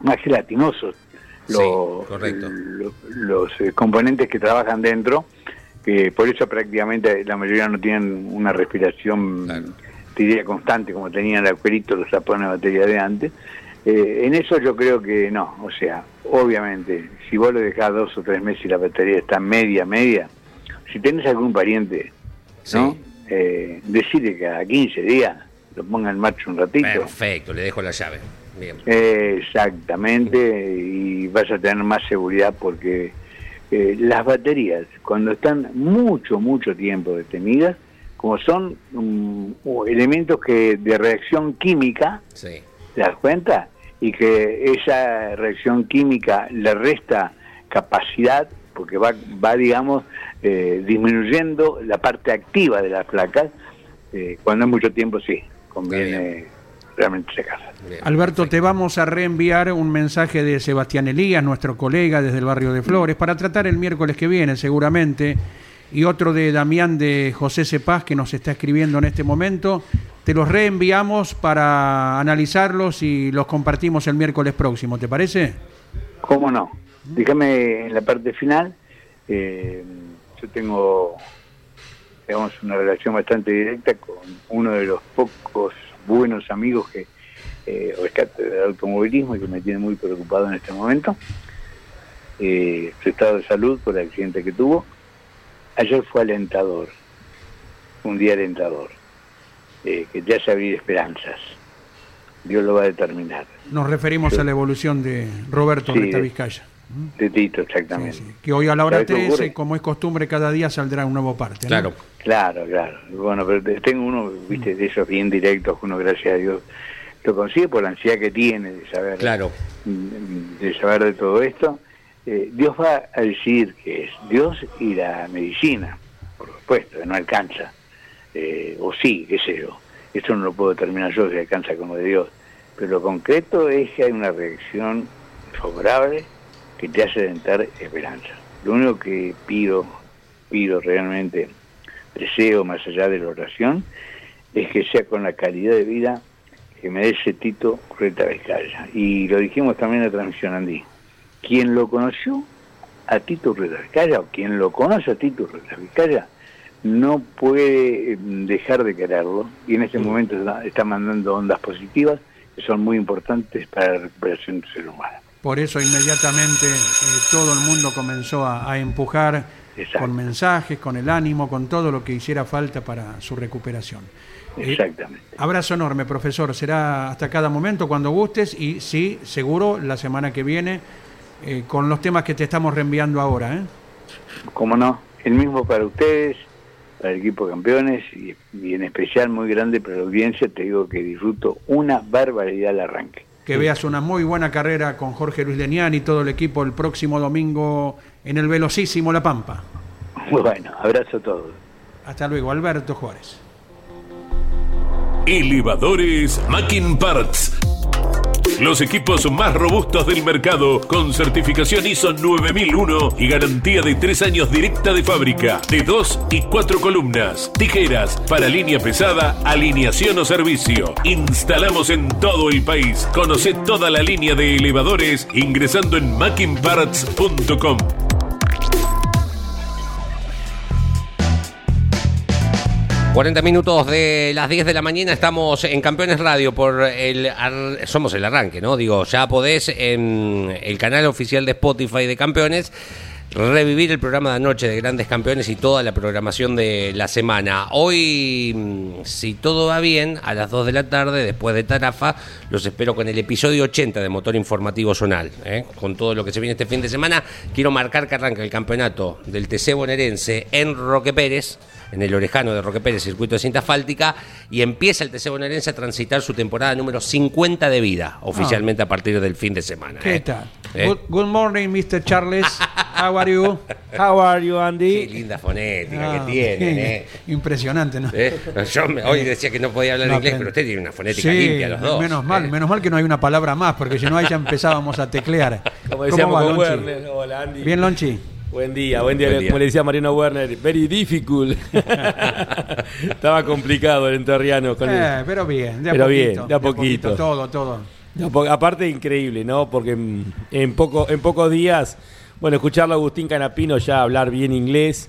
más gelatinosos Sí, los, los eh, componentes que trabajan dentro, que por eso prácticamente la mayoría no tienen una respiración Claro. Diría constante como tenían el acuerito, los tapones de batería de antes. Eh, en eso yo creo que no, o sea, obviamente, si vos lo dejás dos o tres meses y la batería está media, media, si tenés algún pariente, ¿no? Sí. Eh, decirle que a 15 días lo ponga en marcha un ratito. Perfecto, le dejo la llave. Bien. Exactamente, y vas a tener más seguridad porque eh, las baterías, cuando están mucho, mucho tiempo detenidas, como son mm, elementos que de reacción química, Sí. ¿te das cuenta? Y que esa reacción química le resta capacidad, porque va, va digamos, eh, disminuyendo la parte activa de las placas, eh, cuando es mucho tiempo sí, conviene realmente sacarlas. Bien. Alberto, te vamos a reenviar un mensaje de Sebastián Elías, nuestro colega desde el barrio de Flores, para tratar el miércoles que viene seguramente, y otro de Damián de José Cepaz que nos está escribiendo en este momento. Te los reenviamos para analizarlos y los compartimos el miércoles próximo, ¿te parece? ¿Cómo no? Dígame en la parte final, eh, yo tengo digamos, una relación bastante directa con uno de los pocos buenos amigos que eh, rescate del automovilismo y que me tiene muy preocupado en este momento. Eh, su estado de salud por el accidente que tuvo. Ayer fue alentador, un día alentador, eh, que te hace abrir esperanzas. Dios lo va a determinar. Nos referimos a la evolución de Roberto Sí, Reta de- Vizcaya. De Tito, exactamente. sí. Que hoy a la hora ¿Sabes qué 13, ocurre? como es costumbre, cada día saldrá un nuevo parte. ¿no? Claro. Claro, claro. Bueno, pero te- tengo uno, viste, de esos bien directos que uno, gracias a Dios, lo consigue por la ansiedad que tiene de saber, Claro. de saber de todo esto. Eh, Dios va a decidir que es Dios y la medicina, por supuesto, que no alcanza. Eh, o sí, qué sé yo. Esto no lo puedo determinar yo si alcanza como de Dios. Pero lo concreto es que hay una reacción favorable que te hace dentar esperanza. Lo único que pido, pido realmente, deseo más allá de la oración, es que sea con la calidad de vida que merece Tito Reta Vizcaya. Y lo dijimos también en la transmisión Andí. Quien lo conoció a Tito Vizcaya, o quien lo conoce a Tito Vizcaya, no puede eh, dejar de quererlo y en este momento está, mandando ondas positivas que son muy importantes para la recuperación del ser humano. Por eso inmediatamente eh, todo el mundo comenzó a, a empujar Exacto. con mensajes, con el ánimo, con todo lo que hiciera falta para su recuperación. Eh, Exactamente. abrazo enorme, profesor. Será hasta cada momento cuando gustes y sí, seguro, la semana que viene, eh, con los temas que te estamos reenviando ahora. ¿eh? Como no, el mismo para ustedes, para el equipo de campeones y, y en especial muy grande para la audiencia, te digo que disfruto una barbaridad al arranque. Que veas una muy buena carrera con Jorge Luis Lenián y todo el equipo el próximo domingo en el velocísimo La Pampa. Bueno, abrazo a todos. Hasta luego, Alberto Juárez. Elevadores Mackin Parts. Los equipos más robustos del mercado con certificación ISO 9001 y garantía de 3 años directa de fábrica, de 2 y 4 columnas, tijeras para línea pesada, alineación o servicio. Instalamos en todo el país. Conoce toda la línea de elevadores ingresando en mackinparts.com. 40 minutos de las 10 de la mañana estamos en Campeones Radio por el ar- somos el arranque, ¿no? Digo, ya podés en el canal oficial de Spotify de Campeones revivir el programa de anoche de Grandes Campeones y toda la programación de la semana. Hoy, mm, si todo va bien, a las 2 de la tarde, después de Tarafa, los espero con el episodio 80 de Motor Informativo Zonal. ¿eh? Con todo lo que se viene este fin de semana, quiero marcar que arranca el campeonato del TC bonaerense en Roque Pérez en el Orejano de Roque Pérez, circuito de cinta asfáltica, y empieza el TC bonaerense a transitar su temporada número 50 de vida, oficialmente a partir del fin de semana. ¿Qué ¿eh? tal? ¿Eh? Good, good morning, Mr. Charles. How are you? How are you, Qué Andy? linda fonética Ah, que tienen, ¿eh? Impresionante, ¿no? ¿Eh? Yo me- hoy decía que no podía hablar No, inglés, pero- usted tiene una fonética Sí, limpia los dos. menos mal, ¿eh? menos mal que no hay una palabra más, porque si no ahí ya empezábamos a teclear. Como decíamos va, con Lonchi? Werner. Hola, Andy. Bien, Lonchi. Buen día, buen día. Buen día. Como le decía Mariano Werner, very difficult. Estaba complicado el enterriano con Eh, pero bien, de a Pero poquito. bien, de a poquito. Todo, todo. No, aparte increíble, ¿no? Porque en, en poco, en pocos días, bueno, escucharlo a Agustín Canapino ya hablar bien inglés,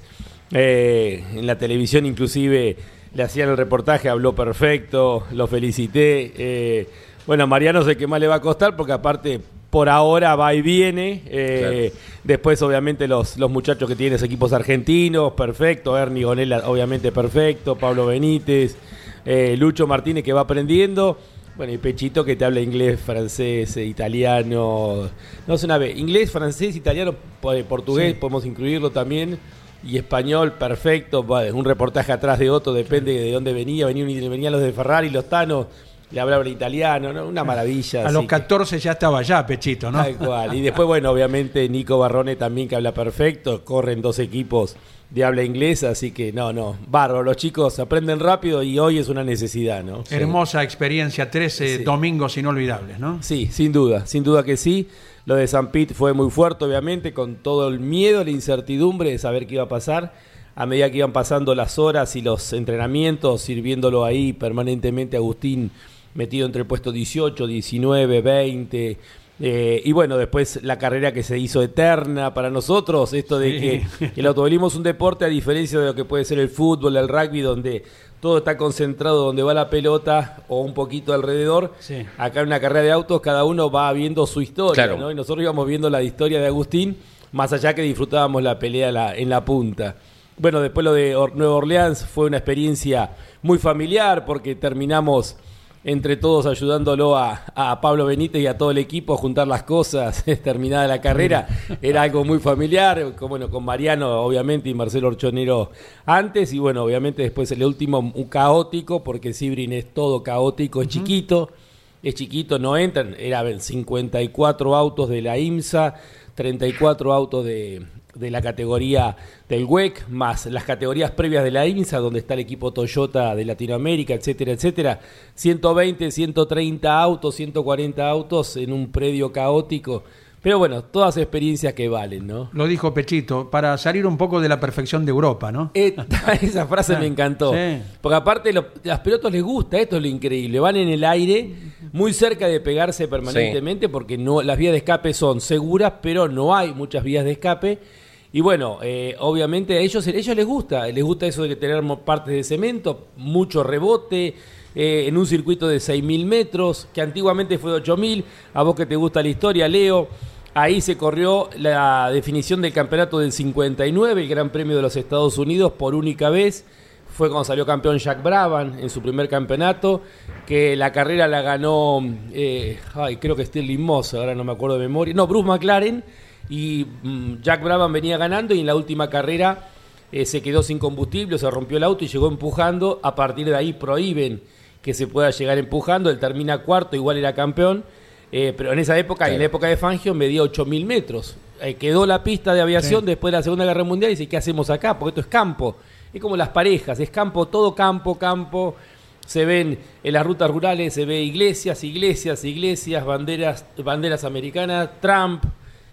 eh, en la televisión inclusive le hacían el reportaje, habló perfecto, lo felicité. eh, bueno, Mariano sé que más le va a costar porque aparte por ahora va y viene. eh, Después obviamente los, los muchachos que tienen equipos argentinos, perfecto. Ernie Gonella obviamente perfecto, Pablo Benítez, eh, Lucho Martínez que va aprendiendo. Bueno, y Pechito que te habla inglés, francés, eh, italiano. No es una vez. Inglés, francés, italiano, eh, portugués, podemos incluirlo también. Y español, perfecto. Un reportaje atrás de otro, depende de dónde venía. Venía- Venían los de Ferrari, los Tanos, le hablaban italiano, ¿no? Una maravilla. A los que- 14 ya estaba allá, Pechito, ¿no? Tal cual. Y después, bueno, obviamente Nico Barrone también que habla perfecto, corren dos equipos de habla inglesa, así que no, no, bárbaro, los chicos aprenden rápido y hoy es una necesidad, ¿no? Hermosa experiencia, 13 Sí. domingos inolvidables, ¿no? Sí, sin duda, sin duda que sí. Lo de San Pete fue muy fuerte, obviamente, con todo el miedo, la incertidumbre de saber qué iba a pasar. A medida que iban pasando las horas y los entrenamientos, sirviéndolo ahí permanentemente Agustín, metido entre el puesto 18, 19, 20. Eh, y bueno, después la carrera que se hizo eterna para nosotros, esto de Sí. que el automovilismo es un deporte a diferencia de lo que puede ser el fútbol, el rugby, donde todo está concentrado donde va la pelota o un poquito alrededor. Sí. Acá en una carrera de autos cada uno va viendo su historia, Claro. ¿no? Y nosotros íbamos viendo la historia de Agustín, más allá que disfrutábamos la pelea en la, en la punta. Bueno, después lo de Or- Nueva Orleans fue una experiencia muy familiar porque terminamos entre todos ayudándolo a, a Pablo Benítez y a todo el equipo a juntar las cosas terminada la carrera. Era algo muy familiar, con, bueno, con Mariano obviamente y Marcelo Orchonero antes y bueno, obviamente después el último un caótico porque Sibrin es todo caótico, es chiquito, es chiquito, no entran, eran 54 autos de la IMSA, 34 autos de, de la categoría del WEC, más las categorías previas de la IMSA, donde está el equipo Toyota de Latinoamérica, etcétera, etcétera. 120, 130 autos, 140 autos en un predio caótico. Pero bueno, todas experiencias que valen, ¿no? Lo dijo Pechito, para salir un poco de la perfección de Europa, ¿no? Esta- esa frase me encantó. Sí. Porque aparte lo- a los pilotos les gusta, esto es lo increíble. Van en el aire, muy cerca de pegarse permanentemente, porque no las vías de escape son seguras, pero no hay muchas vías de escape. Y bueno, eh, obviamente a ellos, a ellos les gusta, les gusta eso de tener partes de cemento, mucho rebote, eh, en un circuito de 6.000 metros, que antiguamente fue de 8.000, a vos que te gusta la historia, Leo, ahí se corrió la definición del campeonato del 59, el Gran Premio de los Estados Unidos, por única vez, fue cuando salió campeón Jack Brabham en su primer campeonato, que la carrera la ganó, eh, ay, creo que Sterling Moss, ahora no me acuerdo de memoria, no, Bruce McLaren, y mm, Jack Brabham venía ganando y en la última carrera eh, se quedó sin combustible, se rompió el auto y llegó empujando, a partir de ahí prohíben que se pueda llegar empujando, él termina cuarto, igual era campeón, eh, pero en esa época, en la época de Fangio, medía 8.000 metros. Eh, quedó la pista de aviación después de la Segunda Guerra Mundial y dice, ¿qué hacemos acá? Porque esto es campo. Es como las parejas, es campo, todo campo, campo. Se ven en las rutas rurales, se ve iglesias, iglesias, iglesias, banderas, banderas americanas, Trump,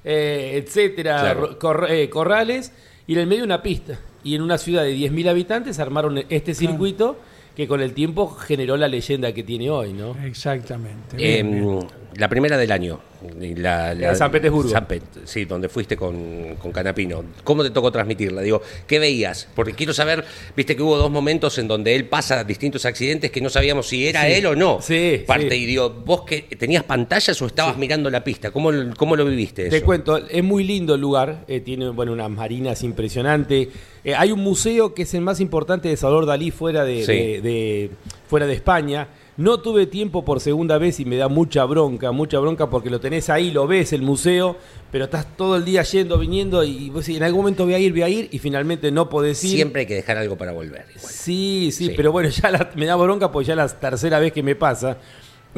eh, etcétera, Claro. ro- cor- corrales, y en el medio una pista. Y en una ciudad de 10.000 habitantes armaron este circuito que con el tiempo generó la leyenda que tiene hoy, ¿no? Exactamente. Eh. La primera del año. La, de San Petersburgo. San Pet- sí, donde fuiste con, con Canapino. ¿Cómo te tocó transmitirla? Digo, ¿qué veías? Porque quiero saber, viste que hubo dos momentos en donde él pasa distintos accidentes que no sabíamos si era Sí. él o no. Sí, Parte, sí. y digo, ¿vos que tenías pantallas o estabas mirando la pista? ¿Cómo, cómo lo viviste eso? Te cuento, es muy lindo el lugar, eh, tiene bueno, unas marinas impresionantes. Eh, hay un museo que es el más importante de Salvador Dalí fuera de, Sí. de- de- fuera de España. No tuve tiempo por segunda vez y me da mucha bronca, mucha bronca porque lo tenés ahí, lo ves el museo, pero estás todo el día yendo, viniendo y en algún momento voy a ir, voy a ir y finalmente no podés ir. Siempre hay que dejar algo para volver. igual. Sí, sí, Sí. pero bueno, ya la- me da bronca porque ya es la tercera vez que me pasa.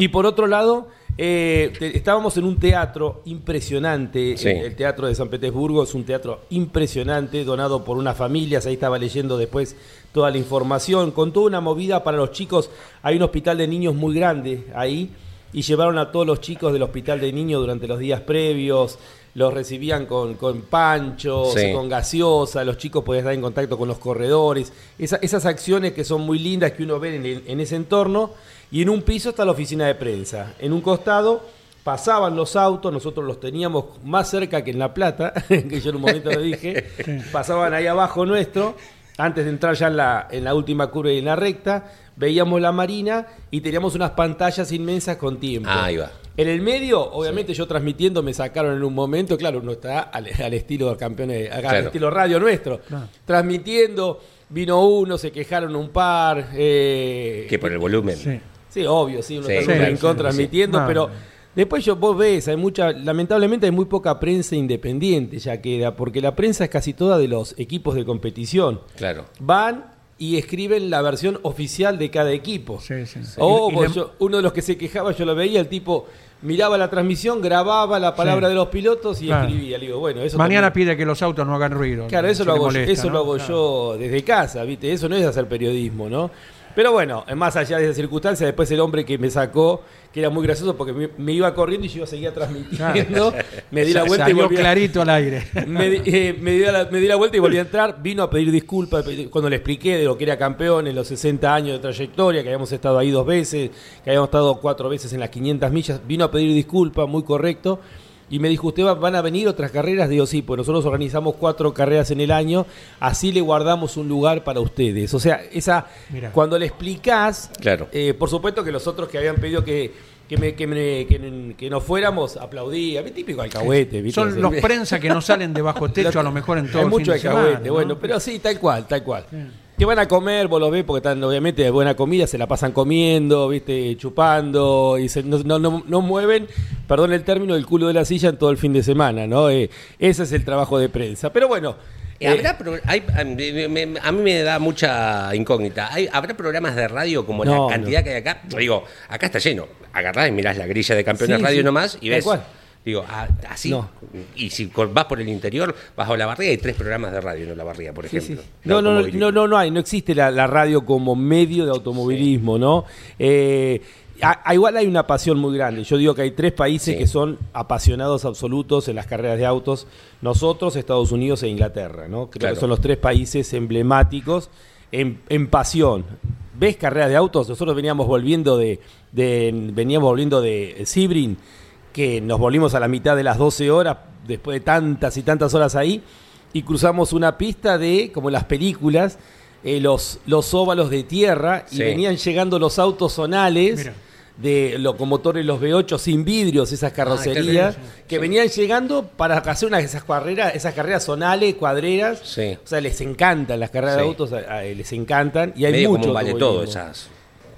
Y por otro lado, eh, te- estábamos en un teatro impresionante. Sí. El, el teatro de San Petersburgo es un teatro impresionante, donado por unas familias. Ahí estaba leyendo después toda la información. Con toda una movida para los chicos. Hay un hospital de niños muy grande ahí. Y llevaron a todos los chicos del hospital de niños durante los días previos. Los recibían con, con panchos, Sí. con gaseosa, los chicos podían estar en contacto con los corredores, Esa- esas acciones que son muy lindas que uno ve en, en ese entorno, y en un piso está la oficina de prensa, en un costado pasaban los autos, nosotros los teníamos más cerca que en La Plata, que yo en un momento lo dije, pasaban ahí abajo nuestro, antes de entrar ya en la, en la última curva y en la recta, veíamos la marina y teníamos unas pantallas inmensas con tiempo. Ah, ahí va. En el medio, obviamente yo transmitiendo me sacaron en un momento, claro, uno está al, al estilo campeones, al Claro. estilo radio nuestro, transmitiendo, vino uno, se quejaron un par, eh, Que por el volumen. Sí. Sí, obvio, sí, uno Sí, está en un rincón transmitiendo, pero No. después yo vos ves, hay mucha, lamentablemente hay muy poca prensa independiente ya queda, porque la prensa es casi toda de los equipos de competición. Claro. Van y escriben la versión oficial de cada equipo. Sí, sí. O vos, yo- uno de los que se quejaba, yo lo veía, el tipo miraba la transmisión, grababa la palabra Sí. de los pilotos y Claro. escribía. Le digo, bueno, eso Mañana también- pide que los autos no hagan ruido. Claro, eso lo hago, molesta, eso ¿no? lo hago Claro. yo desde casa, ¿viste? Eso no es hacer periodismo, ¿no? Pero bueno, más allá de esa circunstancia, después el hombre que me sacó, que era muy gracioso porque me, me iba corriendo y yo iba a seguir transmitiendo, me di la vuelta y volví a- clarito al aire. me, di- eh, me di la, me di la vuelta y volví a entrar, vino a pedir disculpas cuando le expliqué de lo que era campeón en los 60 años de trayectoria, que habíamos estado ahí dos veces, que habíamos estado cuatro veces en las 500 millas, vino a pedir disculpas, muy correcto, y me dijo, ¿usted va- van a venir otras carreras? Digo, sí, pues nosotros organizamos cuatro carreras en el año, así le guardamos un lugar para ustedes. O sea, esa cuando le explicás, Claro. eh, por supuesto que los otros que habían pedido que, que, me- que, me- que- que nos fuéramos, aplaudía, típico alcahuete, ¿viste? Son los prensa que no salen de bajo techo a lo mejor en todo Hay el mucho fin de alcahuete, semana, ¿no? bueno, pero sí, tal cual, tal cual. Que van a comer, vos los ves porque están obviamente de buena comida, se la pasan comiendo, viste, chupando, y se- no, no, no- no mueven, perdón el término, el culo de la silla en todo el fin de semana, ¿no? Eh, ese es el trabajo de prensa. Pero bueno, Eh, eh, ¿Habrá pro- hay- a, mí me da mucha incógnita. Hay- ¿Habrá programas de radio como la cantidad que hay acá? Digo, acá está lleno. Agarrás y mirás la grilla de campeones Sí, radio sí, nomás y ves. cual. Digo, ah, así. No. Y si vas por el interior, vas a la barriga y hay tres programas de radio en la barriga, por ejemplo. sí. No, no, no, no, no, no hay, no existe la, la radio como medio de automovilismo, ¿no? Eh, a- a- igual hay una pasión muy grande. Yo digo que hay tres países que son apasionados absolutos en las carreras de autos. Nosotros, Estados Unidos e Inglaterra, ¿no? Creo Claro. que son los tres países emblemáticos en, en pasión. ¿Ves carreras de autos? Nosotros veníamos volviendo de, de- veníamos volviendo de Sebring, que nos volvimos a la mitad de las 12 horas, después de tantas y tantas horas ahí, y cruzamos una pista de, como las películas, eh, los, los óvalos de tierra, y venían llegando los autos zonales. Mira. De locomotores, los V8 sin vidrios, esas carrocerías, claro, sí. que venían llegando para hacer una de esas carreras, esas carreras zonales, cuadreras. Sí. O sea, les encantan las carreras de autos, a- a- les encantan. Y hay Medio mucho como un vale todo esas.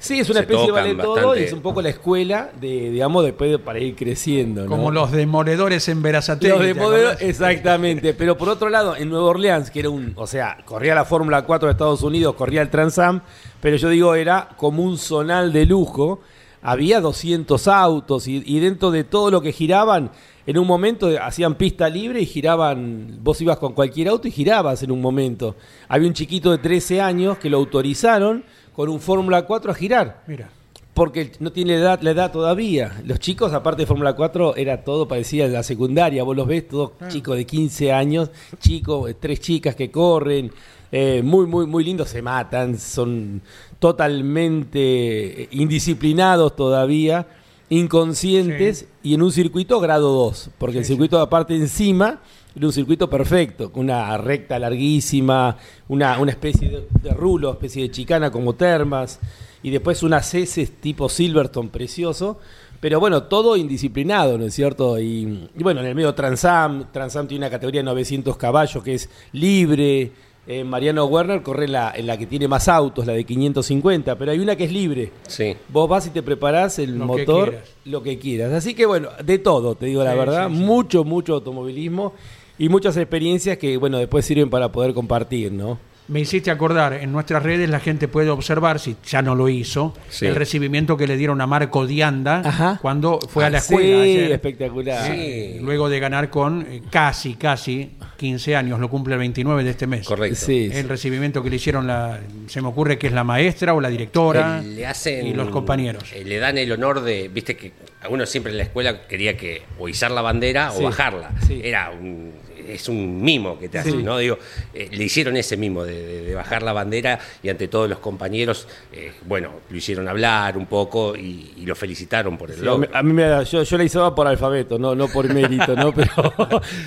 Sí, es una se especie de vale todo bastante. y es un poco la escuela de, digamos, después de- para ir creciendo. ¿no? Como los demoledores en Verazategui. Los de ¿te modelo- acordás? exactamente. Pero por otro lado, en Nueva Orleans, que era un, o sea, corría la Fórmula 4 de Estados Unidos, corría el Transam, pero yo digo, era como un zonal de lujo. Había 200 autos y, y dentro de todo lo que giraban, en un momento hacían pista libre y giraban, vos ibas con cualquier auto y girabas en un momento. Había un chiquito de 13 años que lo autorizaron con un Fórmula 4 a girar Mira. porque no tiene edad, la edad todavía. Los chicos, aparte de Fórmula 4, era todo parecía la secundaria. Vos los ves todos chicos de 15 años, chicos, eh, tres chicas que corren, eh, muy, muy, muy lindos, se matan, son totalmente eh, indisciplinados todavía, inconscientes y en un circuito grado 2, porque el circuito aparte encima era un circuito perfecto, con una recta larguísima, una, una especie de, de rulo, especie de chicana como termas, y después unas heces tipo Silverstone precioso, pero bueno, todo indisciplinado, ¿no es cierto? Y, y bueno, en el medio Transam, Transam tiene una categoría de 900 caballos que es libre, eh, Mariano Werner corre en la, en la que tiene más autos, la de 550, pero hay una que es libre. Sí. Vos vas y te preparás el Lo motor, lo que quieras. Así que bueno, de todo, te digo la verdad, sí, sí. mucho, mucho automovilismo y muchas experiencias que bueno, después sirven para poder compartir, ¿no? Me hiciste acordar, en nuestras redes la gente puede observar, si ya no lo hizo, Sí. el recibimiento que le dieron a Marco Dianda Ajá. cuando fue a la Ah, escuela. sí, ayer. espectacular. Sí. Luego de ganar con eh, casi, casi 15 años, lo cumple el 29 de este mes. Correcto. Sí, sí. El recibimiento que le hicieron, la, se me ocurre que es la maestra o la directora le hacen y los compañeros. eh, le dan el honor de viste que a uno siempre en la escuela quería que o izar la bandera Sí, o bajarla sí. era un es un mimo que te hacen Sí. no digo eh, le hicieron ese mimo de, de- de bajar la bandera y ante todos los compañeros eh, bueno lo hicieron hablar un poco y, y lo felicitaron por el Sí, a logro mí- a mí me da- yo, yo la izaba por alfabeto, no, no por mérito, ¿no? Pero,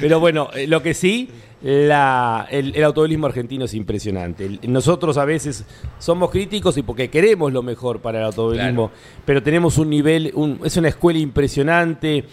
pero bueno, eh, lo que sí, la, el, el automovilismo argentino es impresionante. Nosotros a veces somos críticos y porque queremos lo mejor para el automovilismo, pero tenemos un nivel, un- es una escuela impresionante.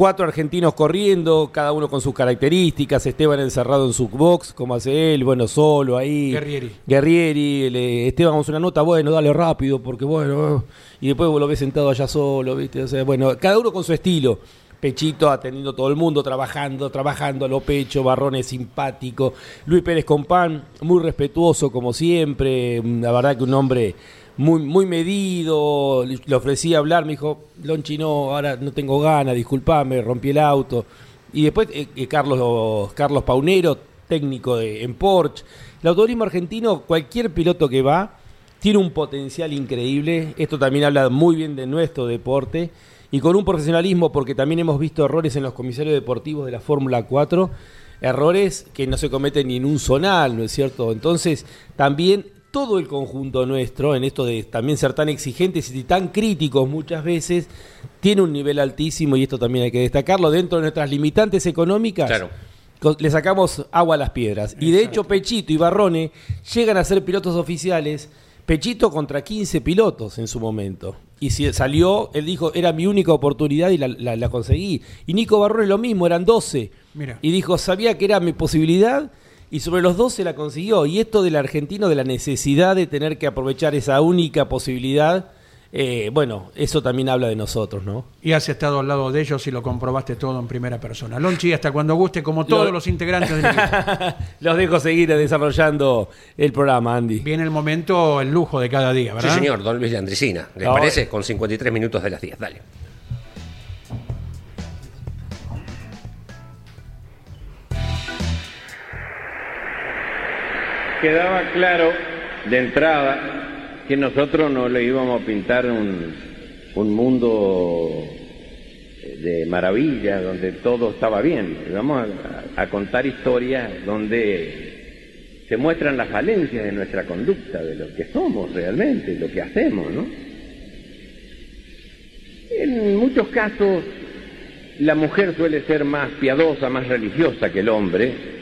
Cuatro argentinos corriendo, cada uno con sus características, Esteban encerrado en su box, como hace él, bueno, solo ahí. Guerrieri. Guerrieri, le- Esteban vamos una nota, bueno, dale rápido, porque bueno, y después vos lo ves sentado allá solo, ¿viste? O sea, bueno, cada uno con su estilo. Pechito atendiendo a todo el mundo, trabajando, trabajando a lo pecho, Barrones simpático, Luis Pérez Compán, muy respetuoso como siempre, la verdad que un hombre muy, muy medido, le ofrecí hablar, me dijo, Lonchi no, ahora no tengo ganas, disculpame, rompí el auto. Y después eh, eh, Carlos, Carlos Paunero, técnico de, en Porsche. El automovilismo argentino, cualquier piloto que va, tiene un potencial increíble. Esto también habla muy bien de nuestro deporte. Y con un profesionalismo, porque también hemos visto errores en los comisarios deportivos de la Fórmula 4, errores que no se cometen ni en un zonal, ¿no es cierto? Entonces, también todo el conjunto nuestro, en esto de también ser tan exigentes y tan críticos muchas veces, tiene un nivel altísimo y esto también hay que destacarlo dentro de nuestras limitantes económicas. Claro. Le sacamos agua a las piedras. Y de hecho, Pechito y Barrone llegan a ser pilotos oficiales. Pechito contra 15 pilotos en su momento. Y si salió, él dijo, era mi única oportunidad y la, la- la conseguí. Y Nico Barrone lo mismo, eran 12. Mira. Y dijo, sabía que era mi posibilidad y sobre los 12 la consiguió. Y esto del argentino, de la necesidad de tener que aprovechar esa única posibilidad, eh, bueno, eso también habla de nosotros, ¿no? Y has estado al lado de ellos y lo comprobaste todo en primera persona. Lonchi, hasta cuando guste, como todos Lo- los integrantes del equipo. Los dejo seguir desarrollando el programa, Andy. Viene el momento, el lujo de cada día, Sí, ¿verdad? señor, don Luis Landricina. ¿Les No, parece? eh. Con 53 minutos de las 10. Dale. Quedaba claro de entrada que nosotros no le íbamos a pintar un, un mundo de maravilla donde todo estaba bien. Vamos a, a contar historias donde se muestran las falencias de nuestra conducta, de lo que somos realmente, lo que hacemos, ¿no? En muchos casos la mujer suele ser más piadosa, más religiosa que el hombre,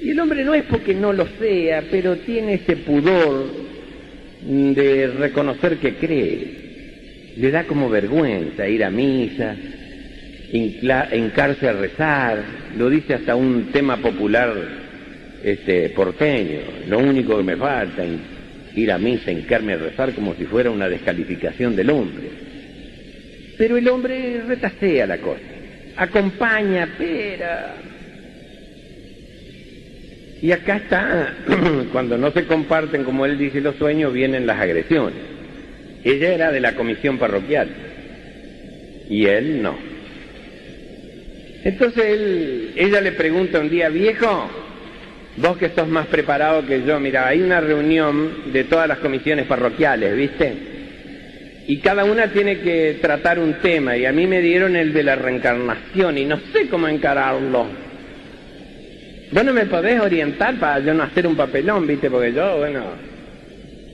y el hombre no es porque no lo sea, pero tiene ese pudor de reconocer que cree. Le da como vergüenza ir a misa, hincarse a rezar, lo dice hasta un tema popular este, porteño. Lo único que me falta ir a misa, hincarme a rezar como si fuera una descalificación del hombre. Pero el hombre retasea la cosa, acompaña, pero y acá está, cuando no se comparten, como él dice, los sueños, vienen las agresiones. Ella era de la comisión parroquial y él no. Entonces él, ella le pregunta un día, viejo, vos que sos más preparado que yo, mira, hay una reunión de todas las comisiones parroquiales, ¿viste? Y cada una tiene que tratar un tema y a mí me dieron el de la reencarnación y no sé cómo encararlo. Vos no me podés orientar para yo no hacer un papelón, viste, porque yo, bueno,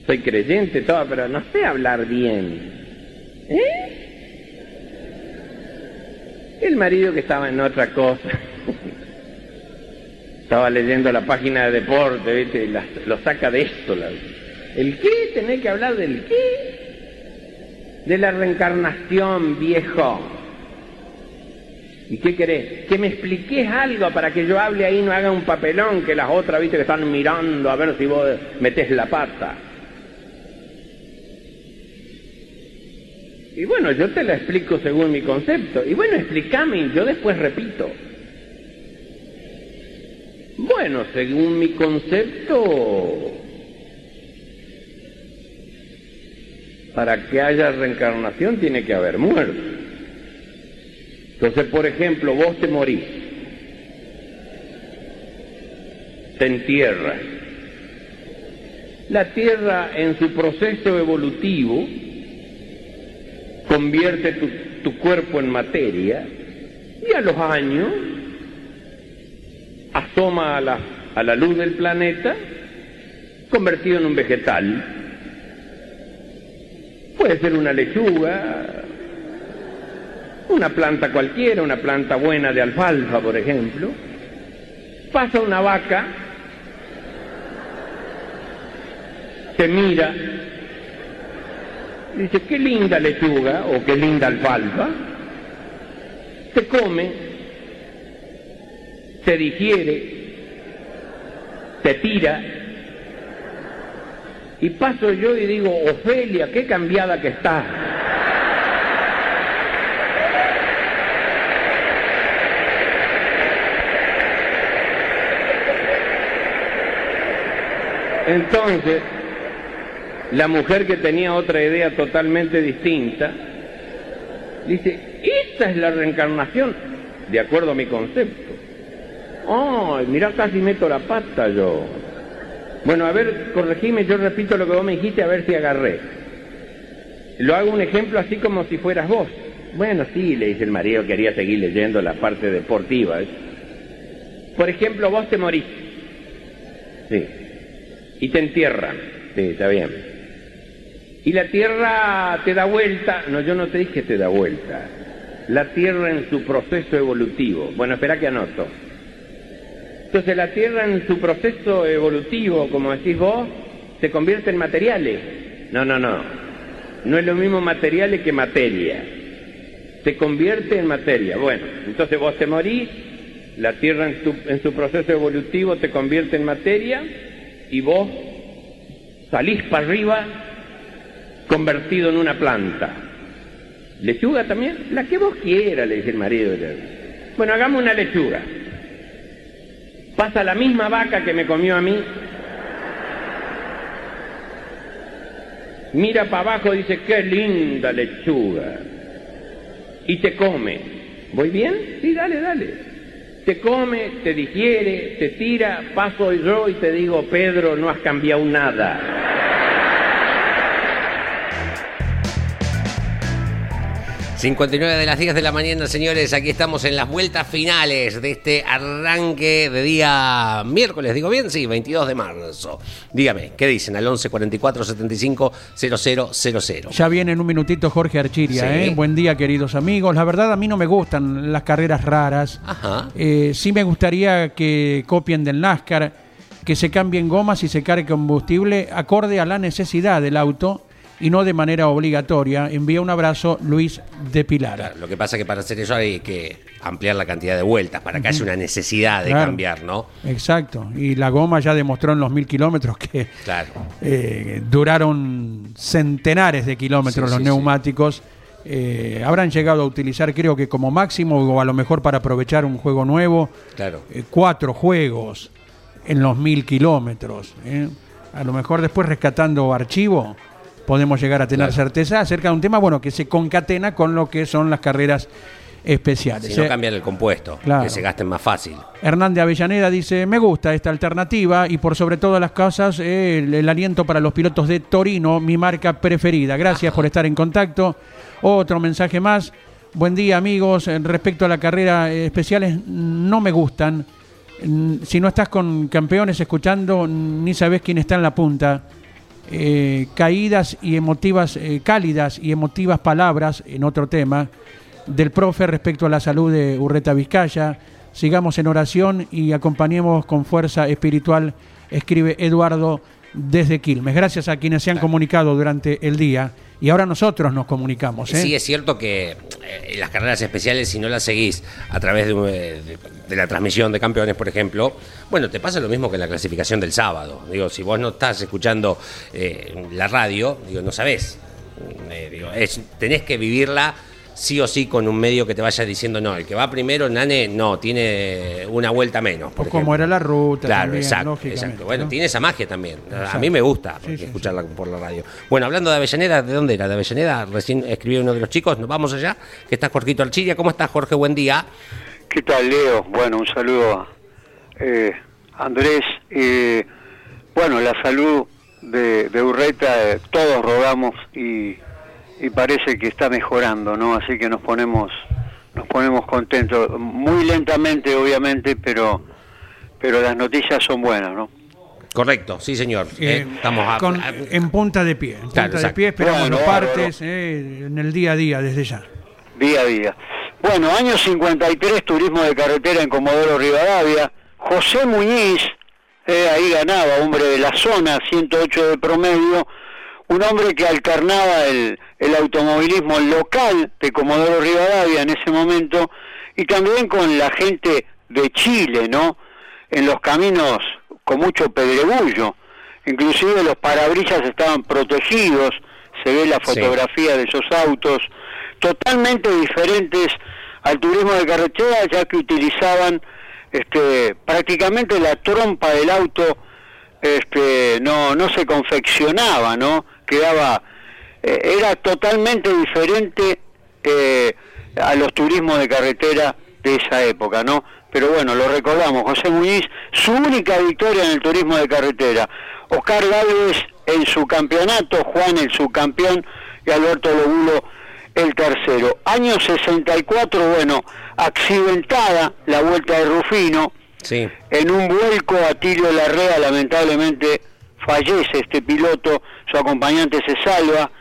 soy creyente, todo, pero no sé hablar bien. ¿Eh? El marido que estaba en otra cosa, estaba leyendo la página de deporte, viste, la- lo saca de esto. ¿El qué? ¿Tenés que hablar del qué? De la reencarnación, viejo. ¿Y qué querés? Que me expliques algo para que yo hable ahí no haga un papelón que las otras, viste, que están mirando a ver si vos metés la pata. Y bueno, yo te la explico según mi concepto. Y bueno, explícame y yo después repito. Bueno, según mi concepto, para que haya reencarnación tiene que haber muerte. Entonces, por ejemplo, vos te morís, te entierras. La tierra en su proceso evolutivo convierte tu, cuerpo en materia y a los años asoma a a la luz del planeta convertido en un vegetal. Puede ser una lechuga, una planta cualquiera, una planta buena de alfalfa, por ejemplo. Pasa una vaca, te mira, dice, qué linda lechuga o qué linda alfalfa. te come, te digiere, te tira, y paso yo y digo, Ofelia, qué cambiada que estás. Entonces, la mujer que tenía otra idea totalmente distinta, dice, esta es la reencarnación, de acuerdo a mi concepto. Ay, mira, casi meto la pata yo. Bueno, a ver, corregime, yo repito lo que vos me dijiste, a ver si agarré. Lo hago un ejemplo así como si fueras vos. Bueno, sí, le dice el marido, quería seguir leyendo la parte deportiva. ¿eh? Por ejemplo, vos te morís. Sí. Y te entierran. Sí, está bien. Y la tierra te da vuelta. No, yo no te dije te da vuelta. La tierra en su proceso evolutivo. Bueno, espera que anoto. Entonces la tierra en su proceso evolutivo, como decís vos, se convierte en materiales. No, no, no. No es lo mismo materiales que materia. Se convierte en materia. Bueno, entonces vos te morís, la tierra en, tu- en su proceso evolutivo te convierte en materia y vos salís para arriba convertido en una planta. ¿Lechuga también? La que vos quieras, le dice el marido. Bueno, hagamos una lechuga. Pasa la misma vaca que me comió a mí. Mira para abajo y dice, qué linda lechuga. Y te come. ¿Voy bien? Sí, dale, dale. Te come, te digiere, te tira, paso yo y te digo, Pedro, no has cambiado nada. 59 de las 10 de la mañana, señores. Aquí estamos en las vueltas finales de este arranque de día miércoles. ¿Digo bien? Sí, 22 de marzo. Dígame, ¿qué dicen al 11 44 75 0000? Ya viene en un minutito Jorge Archiria, Sí. ¿eh? Buen día, queridos amigos. La verdad, a mí no me gustan las carreras raras. Ajá. Eh, sí me gustaría que copien del NASCAR, que se cambien gomas y se cargue combustible acorde a la necesidad del auto y no de manera obligatoria. Envía un abrazo, Luis de Pilar. Claro, lo que pasa es que para hacer eso hay que ampliar la cantidad de vueltas para que haya una necesidad de Claro. cambiar, ¿no? Exacto. Y la goma ya demostró en los mil kilómetros que Claro. eh, duraron centenares de kilómetros Sí, los sí, neumáticos. Eh, habrán llegado a utilizar, creo que como máximo, o a lo mejor para aprovechar un juego nuevo, Claro. eh, cuatro juegos en los mil kilómetros. A lo mejor después rescatando archivo podemos llegar a tener Claro. certeza acerca de un tema bueno que se concatena con lo que son las carreras especiales. Si no ¿eh? cambian el compuesto, Claro. que se gasten más fácil. Hernández Avellaneda dice, me gusta esta alternativa y por sobre todas las cosas eh, el, el aliento para los pilotos de Torino, mi marca preferida. Gracias por estar en contacto. Otro mensaje más. Buen día amigos. En Respecto a la carrera eh, especiales, no me gustan. Mm, Si no estás con campeones escuchando, ni sabes quién está en la punta. Eh, caídas y emotivas, eh, cálidas y emotivas palabras en otro tema del profe respecto a la salud de Urreta Vizcaya. Sigamos en oración y acompañemos con fuerza espiritual, escribe Eduardo desde Quilmes. Gracias a quienes se han comunicado durante el día y ahora nosotros nos comunicamos. ¿eh? Sí, es cierto que eh, las carreras especiales, si no las seguís a través de, eh, de- de la transmisión de campeones, por ejemplo, bueno, te pasa lo mismo que en la clasificación del sábado. Digo, si vos no estás escuchando eh, la radio, digo, no sabés. Eh, digo, es- tenés que vivirla sí o sí con un medio que te vaya diciendo, no, el que va primero, Nane, no, tiene una vuelta menos. O por como ejemplo. era la ruta. Claro, también, exacto, exacto. Bueno, ¿no? tiene esa magia también. A mí me gusta Sí, porque sí, escucharla por la radio. Bueno, hablando de Avellaneda, ¿de dónde era? De Avellaneda, recién escribió uno de los chicos. Nos vamos allá, que está Jorgito Archiria. ¿Cómo estás, Jorge? Buen día. ¿Qué tal, Leo? Bueno, un saludo a eh, Andrés. Eh, bueno, la salud de, de Urreta, eh, todos rogamos y, y parece que está mejorando, ¿no? Así que nos ponemos nos ponemos contentos, muy lentamente, obviamente, pero pero las noticias son buenas, ¿no? Correcto, sí, señor. Eh, Eh, estamos a- con- a- en punta de pie. En punta de pie esperamos Bueno, los partes eh, en el día a día desde ya. día a día. Bueno, año 53, turismo de carretera en Comodoro Rivadavia. José Muñiz, eh, ahí ganaba, hombre de la zona, 108 de promedio. Un hombre que alternaba el, el automovilismo local de Comodoro Rivadavia en ese momento y también con la gente de Chile, ¿no? En los caminos con mucho pedregullo, inclusive los parabrisas estaban protegidos, se ve la fotografía de esos autos, totalmente diferentes al turismo de carretera, ya que utilizaban este, prácticamente la trompa del auto, este, no, no se confeccionaba, ¿no? Quedaba, eh, era totalmente diferente eh, a los turismos de carretera de esa época, ¿no? Pero bueno, lo recordamos, José Muñiz, su única victoria en el turismo de carretera. Oscar Gálvez en su campeonato, Juan el subcampeón y Alberto Lobulo el tercero. Año 64, bueno, accidentada la vuelta de Rufino. Sí. En un vuelco, Atilio Larrea lamentablemente fallece este piloto, su acompañante se salva.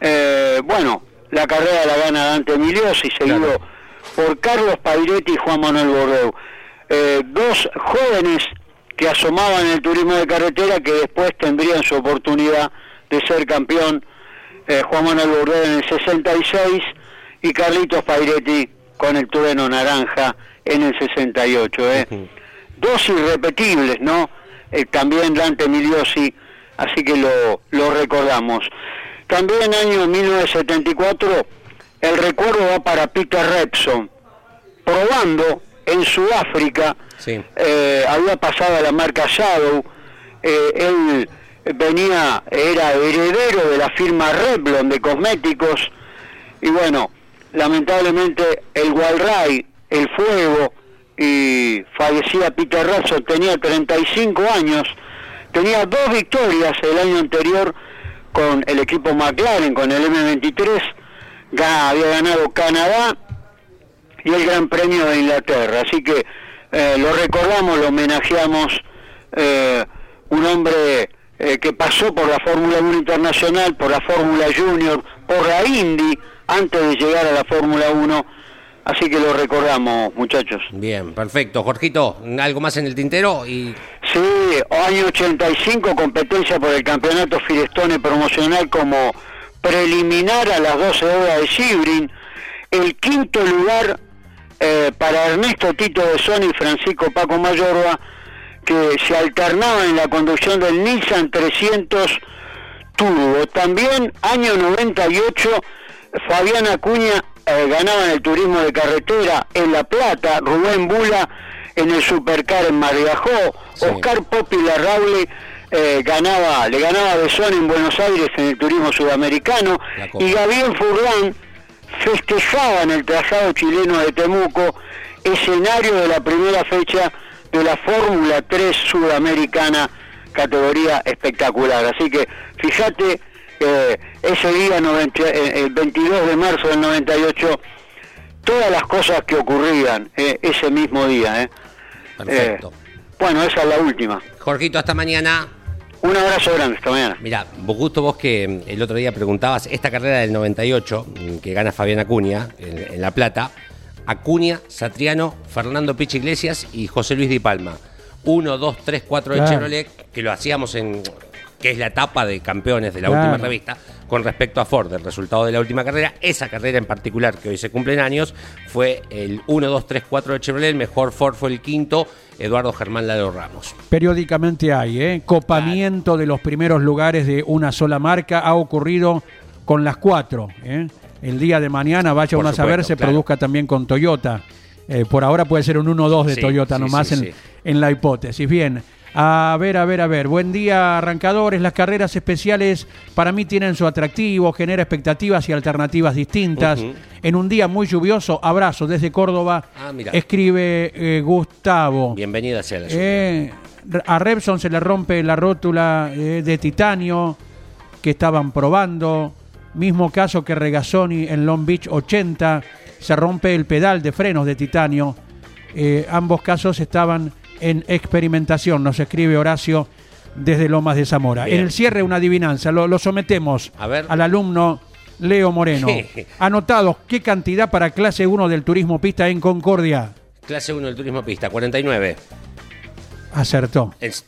Eh, bueno, la carrera la gana Dante Miliosi, seguido por Carlos Pairetti y Juan Manuel Borreu. Eh, dos jóvenes que asomaban el turismo de carretera que después tendrían su oportunidad de ser campeón. Eh, Juan Manuel Borreu en el 66 y Carlitos Pairetti con el trueno naranja en el 68. ¿eh? Dos irrepetibles, ¿no? Eh, también Dante Miliosi, así que lo, lo recordamos. También en año 1974 el recuerdo va para Peter Repson, probando en Sudáfrica, Sí. eh, había pasado a la marca Shadow, eh, él venía, era heredero de la firma Revlon de cosméticos, y bueno, lamentablemente el Walray, el fuego, y fallecía Peter Repson, tenía 35 años, tenía dos victorias el año anterior con el equipo McLaren, con el M23, ga- había ganado Canadá y el Gran Premio de Inglaterra. Así que eh, lo recordamos, lo homenajeamos, eh, un hombre eh, que pasó por la Fórmula 1 Internacional, por la Fórmula Junior, por la Indy, antes de llegar a la Fórmula 1. Así que lo recordamos, muchachos. Bien, perfecto. Jorgito, ¿algo más en el tintero? Y Sí, año 85, competencia por el campeonato Firestone promocional como preliminar a las 12 horas de Sibrin. El quinto lugar eh, para Ernesto Tito de Sony y Francisco Paco Mayorba, que se alternaban en la conducción del Nissan 300 Turbo. También, año 98, Fabián Acuña eh, ganaba en el turismo de carretera en La Plata, Rubén Bula en el Supercar en Mariajó, Sí. Oscar Popi Larraule eh, ganaba, le ganaba a Besón en Buenos Aires en el turismo sudamericano y Gabriel Furlan festejaba en el trazado chileno de Temuco, escenario de la primera fecha de la Fórmula 3 sudamericana, categoría espectacular. Así que fíjate, eh, ese día 90 eh, el 22 de marzo del 98, todas las cosas que ocurrían eh, ese mismo día. Perfecto. Eh, bueno, esa es la última. Jorgito, hasta mañana. Un abrazo grande esta mañana. Mira, vos justo vos que el otro día preguntabas, esta carrera del 98, mm, que gana Fabián Acuña en, en La Plata, Acuña, Satriano, Fernando Pichi Iglesias y José Luis Di Palma. 1, 2, 3, 4 de. Chevrolet, que lo hacíamos en que es la etapa de campeones de la Claro. última revista, con respecto a Ford, el resultado de la última carrera. Esa carrera en particular, que hoy se cumplen años, fue el 1, 2, 3, 4 de Chevrolet. El mejor Ford fue el quinto, Eduardo Germán Lalo Ramos. Periódicamente hay, ¿eh? Copamiento de los primeros lugares de una sola marca ha ocurrido con las cuatro. ¿eh? El día de mañana, vaya Por uno a saber, se claro. produzca también con Toyota. Eh, por ahora puede ser un 1-2 de Sí, Toyota sí, nomás sí, en, en la hipótesis. Bien, a ver, a ver, a ver. Buen día, arrancadores. Las carreras especiales para mí tienen su atractivo, genera expectativas y alternativas distintas. En un día muy lluvioso, abrazo desde Córdoba. Ah, mira. Escribe eh, Gustavo. Bienvenida sea la. Eh, a Repson se le rompe la rótula eh, de titanio que estaban probando. Mismo caso que Regazzoni en Long Beach 80. Se rompe el pedal de frenos de titanio. Ambos casos estaban en experimentación, nos escribe Horacio desde Lomas de Zamora. Bien. En el cierre una adivinanza, lo, lo sometemos A ver. al alumno Leo Moreno. Anotados, ¿qué cantidad para clase 1 del turismo pista en Concordia? Clase 1 del turismo pista, 49. Acertó. Es-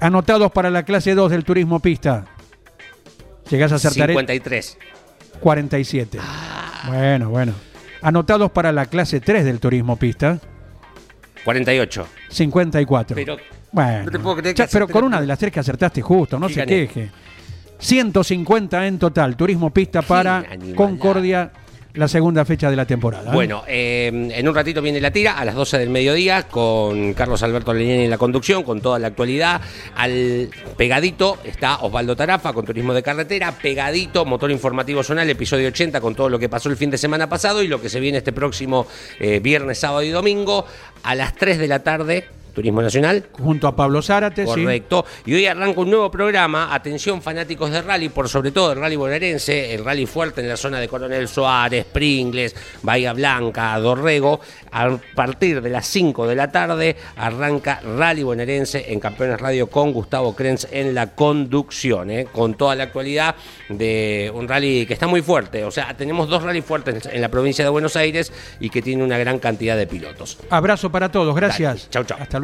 Anotados para la clase 2 del turismo pista. Llegás a acertar 53. 47. Bueno, bueno. Anotados para la clase 3 del turismo pista, 48. 54. Pero bueno, no te puedo creer que ya, pero con una de las tres que acertaste justo, no ¿Qué se gané? queje. 150 en total, turismo pista para. Concordia, la segunda fecha de la temporada. ¿eh? Bueno, eh, en un ratito viene la tira a las 12 del mediodía con Carlos Alberto Leñani en la conducción, con toda la actualidad. Al pegadito está Osvaldo Tarafa con Turismo de Carretera, pegadito Motor Informativo Zonal, episodio 80 con todo lo que pasó el fin de semana pasado y lo que se viene este próximo eh, viernes, sábado y domingo a las 3 de la tarde. Turismo Nacional, Junto a Pablo Zárate, sí. Correcto. Y hoy arranca un nuevo programa. Atención, fanáticos de rally, por sobre todo el rally bonaerense, el rally fuerte en la zona de Coronel Suárez, Pringles, Bahía Blanca, Dorrego. A partir de las 5 de la tarde arranca Rally bonaerense en Campeones Radio con Gustavo Krenz en la conducción, ¿eh? con toda la actualidad de un rally que está muy fuerte. O sea, tenemos dos rally fuertes en la provincia de Buenos Aires y que tiene una gran cantidad de pilotos. Abrazo para todos, gracias. Chau, chau. Hasta